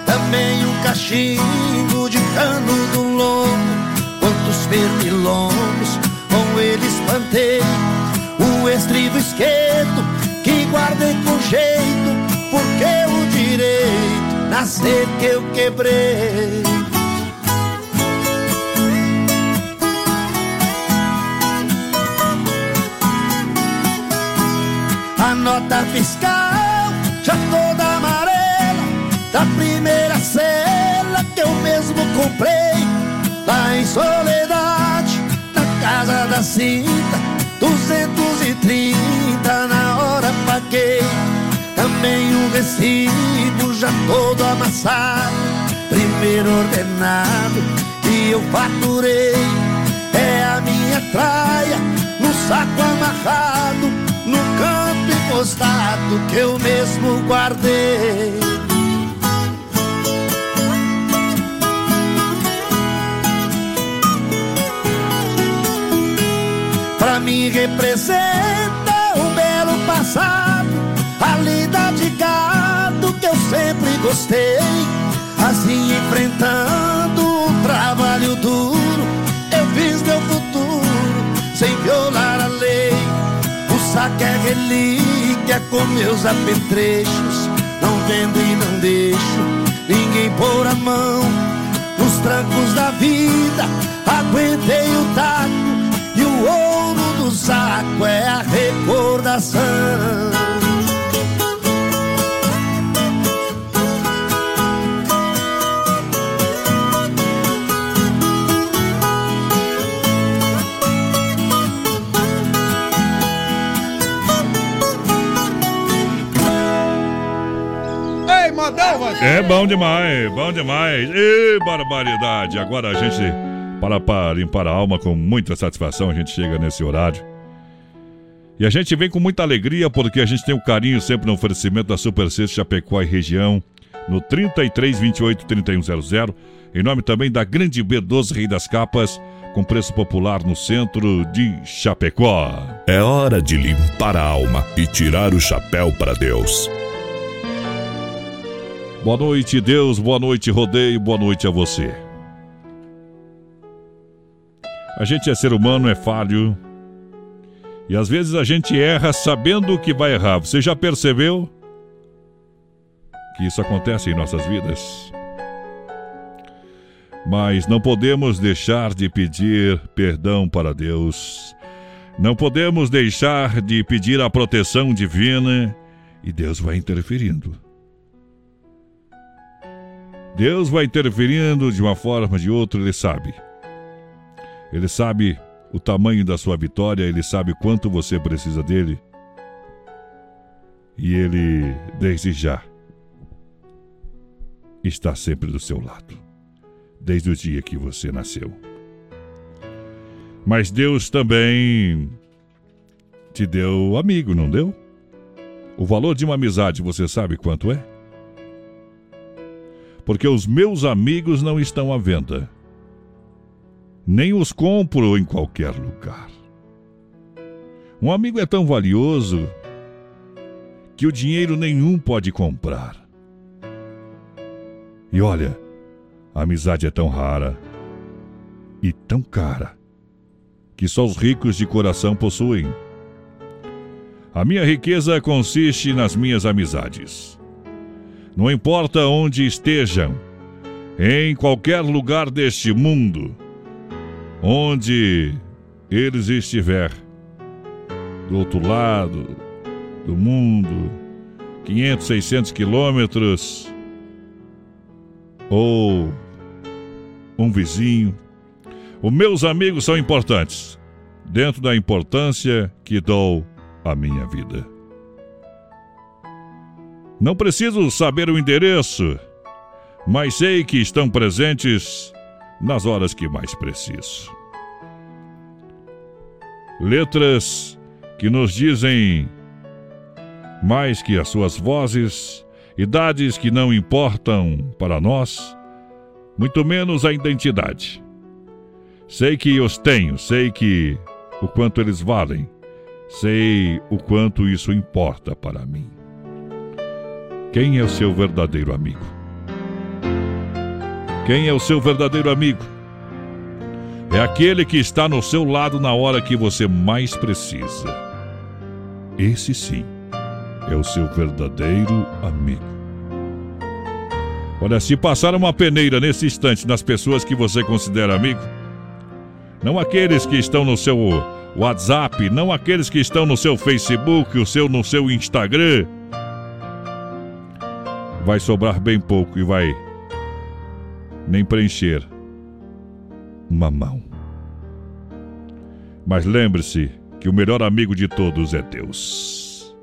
Também um cachimbo de cano do lombo Quantos pernilongos com ele espantei. O estribo esquerdo que guardei com jeito Porque o direito nascer que eu quebrei nota fiscal já toda amarela Da primeira cela que eu mesmo comprei Lá em Soledade, na casa da cinta 230 na hora paguei Também o recibo já todo amassado Primeiro ordenado que eu faturei É a minha traia no saco amarrado No canto encostado que eu mesmo guardei. Pra mim representa um belo passado A lida de gado que eu sempre gostei. Assim enfrentando um trabalho duro Eu fiz meu futuro O saco é relíquia com meus apetrechos. Não vendo e não deixo ninguém pôr a mão. Nos trancos da vida aguentei o taco. E o ouro do saco é a recordação. Modão. É bom demais, bom demais. E barbaridade. Agora a gente, para, para limpar a alma com muita satisfação, a gente chega nesse horário. E a gente vem com muita alegria porque a gente tem um carinho sempre no oferecimento da Super Sexta Chapecó e região no 33 28 3100. Em nome também da Grande B12 Rei das Capas, com preço popular no centro de Chapecó. É hora de limpar a alma e tirar o chapéu para Deus. Boa noite, Deus. Boa noite, rodeio. Boa noite a você. A gente é ser humano, é falho. E às vezes a gente erra sabendo que vai errar. Você já percebeu que isso acontece em nossas vidas? Mas não podemos deixar de pedir perdão para Deus. Não podemos deixar de pedir a proteção divina e Deus vai interferindo. Deus vai interferindo de uma forma ou de outra, Ele sabe. Ele sabe o tamanho da sua vitória, ele sabe quanto você precisa dele. E ele, desde já, está sempre do seu lado, desde o dia que você nasceu. Mas Deus também te deu amigo, não deu? O valor de uma amizade você sabe quanto é? Porque os meus amigos não estão à venda nem os compro em qualquer lugar. Um amigo é tão valioso que o dinheiro nenhum pode comprar. E olha, a amizade é tão rara e tão cara que só os ricos de coração possuem. A minha riqueza consiste nas minhas amizades. Não importa onde estejam, em qualquer lugar deste mundo, onde eles estiver, do outro lado do mundo, 500, 600 quilômetros, ou um vizinho, os meus amigos são importantes, dentro da importância que dou à minha vida. Não preciso saber o endereço, mas sei que estão presentes nas horas que mais preciso. Letras que nos dizem mais que as suas vozes, idades que não importam para nós, muito menos a identidade. Sei que os tenho, sei que o quanto eles valem, sei o quanto isso importa para mim. Quem é o seu verdadeiro amigo? Quem é o seu verdadeiro amigo? É aquele que está no seu lado na hora que você mais precisa. Esse sim é o seu verdadeiro amigo. Olha, se passar uma peneira nesse instante nas pessoas que você considera amigo, não aqueles que estão no seu WhatsApp, não aqueles que estão no seu Facebook, o seu no seu Instagram, vai sobrar bem pouco e vai nem preencher uma mão. Mas lembre-se que o melhor amigo de todos é Deus.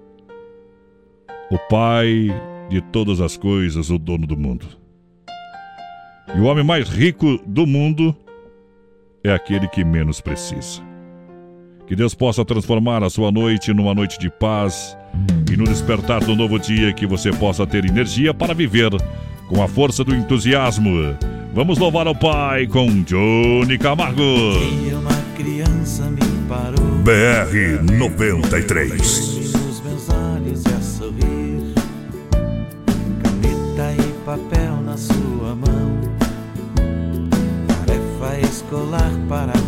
O Pai de todas as coisas, o dono do mundo. E o homem mais rico do mundo é aquele que menos precisa. Que Deus possa transformar a sua noite numa noite de paz e no despertar do novo dia que você possa ter energia para viver com a força do entusiasmo. Vamos louvar ao Pai com Johnny Camargo. BR 93. Os meus olhos a sorrir, caneta e papel na sua mão, tarefa escolar para.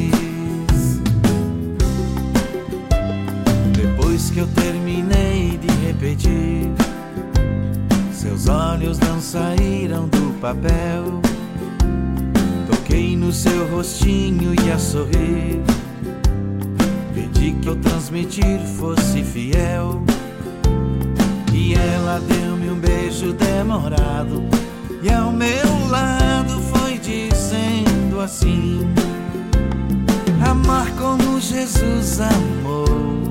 Que eu terminei de repetir, seus olhos não saíram do papel. Toquei no seu rostinho e a sorrir. Pedi que eu transmitir fosse fiel. E ela deu-me um beijo demorado. E ao meu lado foi dizendo assim: Amar como Jesus amou,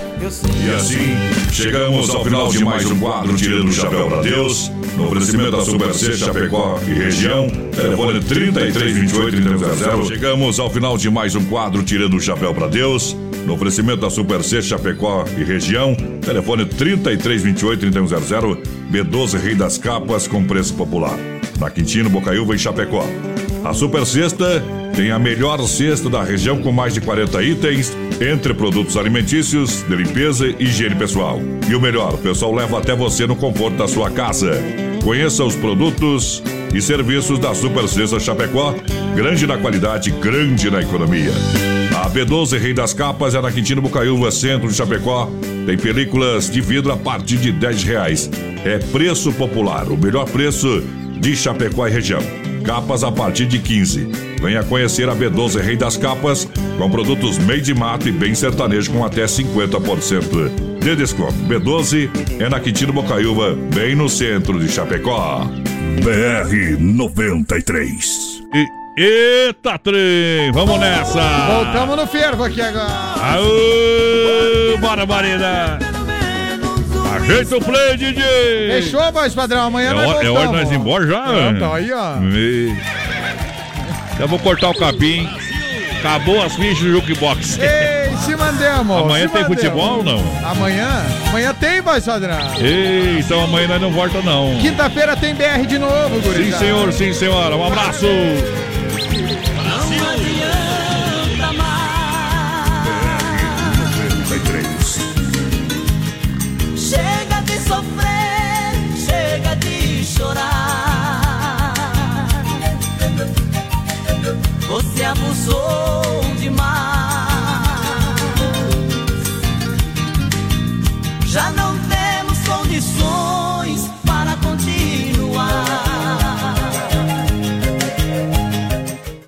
E assim, chegamos ao final de mais um quadro Tirando o Chapéu para Deus. No oferecimento da Super C Chapecó e região. Telefone 3328 Chegamos ao final de mais um quadro Tirando o Chapéu para Deus. No oferecimento da Super C Chapecó e região. Telefone 3328 B12 Rei das Capas com preço popular. Na Quintino, Bocaiúva e Chapecó. A Super Sexta tem a melhor cesta da região com mais de 40 itens, entre produtos alimentícios, de limpeza e higiene pessoal. E o melhor, o pessoal leva até você no conforto da sua casa. Conheça os produtos e serviços da Super Sexta Chapecó, grande na qualidade, grande na economia. A B12 Rei das Capas é na Quintino Bocaiúva, centro de Chapecó. Tem películas de vidro a partir de 10 reais. É preço popular, o melhor preço de Chapecó e região. Capas a partir de 15. Venha conhecer a B12 Rei das Capas, com produtos made in mato e bem sertanejo com até 50% de desconto. B12 é na Quintino Bocaiúva, bem no centro de Chapecó. BR 93. E, eita, trem! Vamos nessa! Voltamos no fervo aqui agora. Aô, bora, Ajeita o play, DJ! Fechou, voz padrão. Amanhã É nós hora, é hora de nós ir embora já? Ah, tá aí, ó. Me- Já vou cortar o capim. Acabou as fichas do jukebox. Ei, se mandemos. Amanhã se tem mandemos. futebol ou não? Amanhã? Amanhã tem, voz padrão. Ei, então amanhã nós não volta não. Quinta-feira tem BR de novo, Sim, gurizada. senhor, sim, senhora. Um abraço. Chorar. Você abusou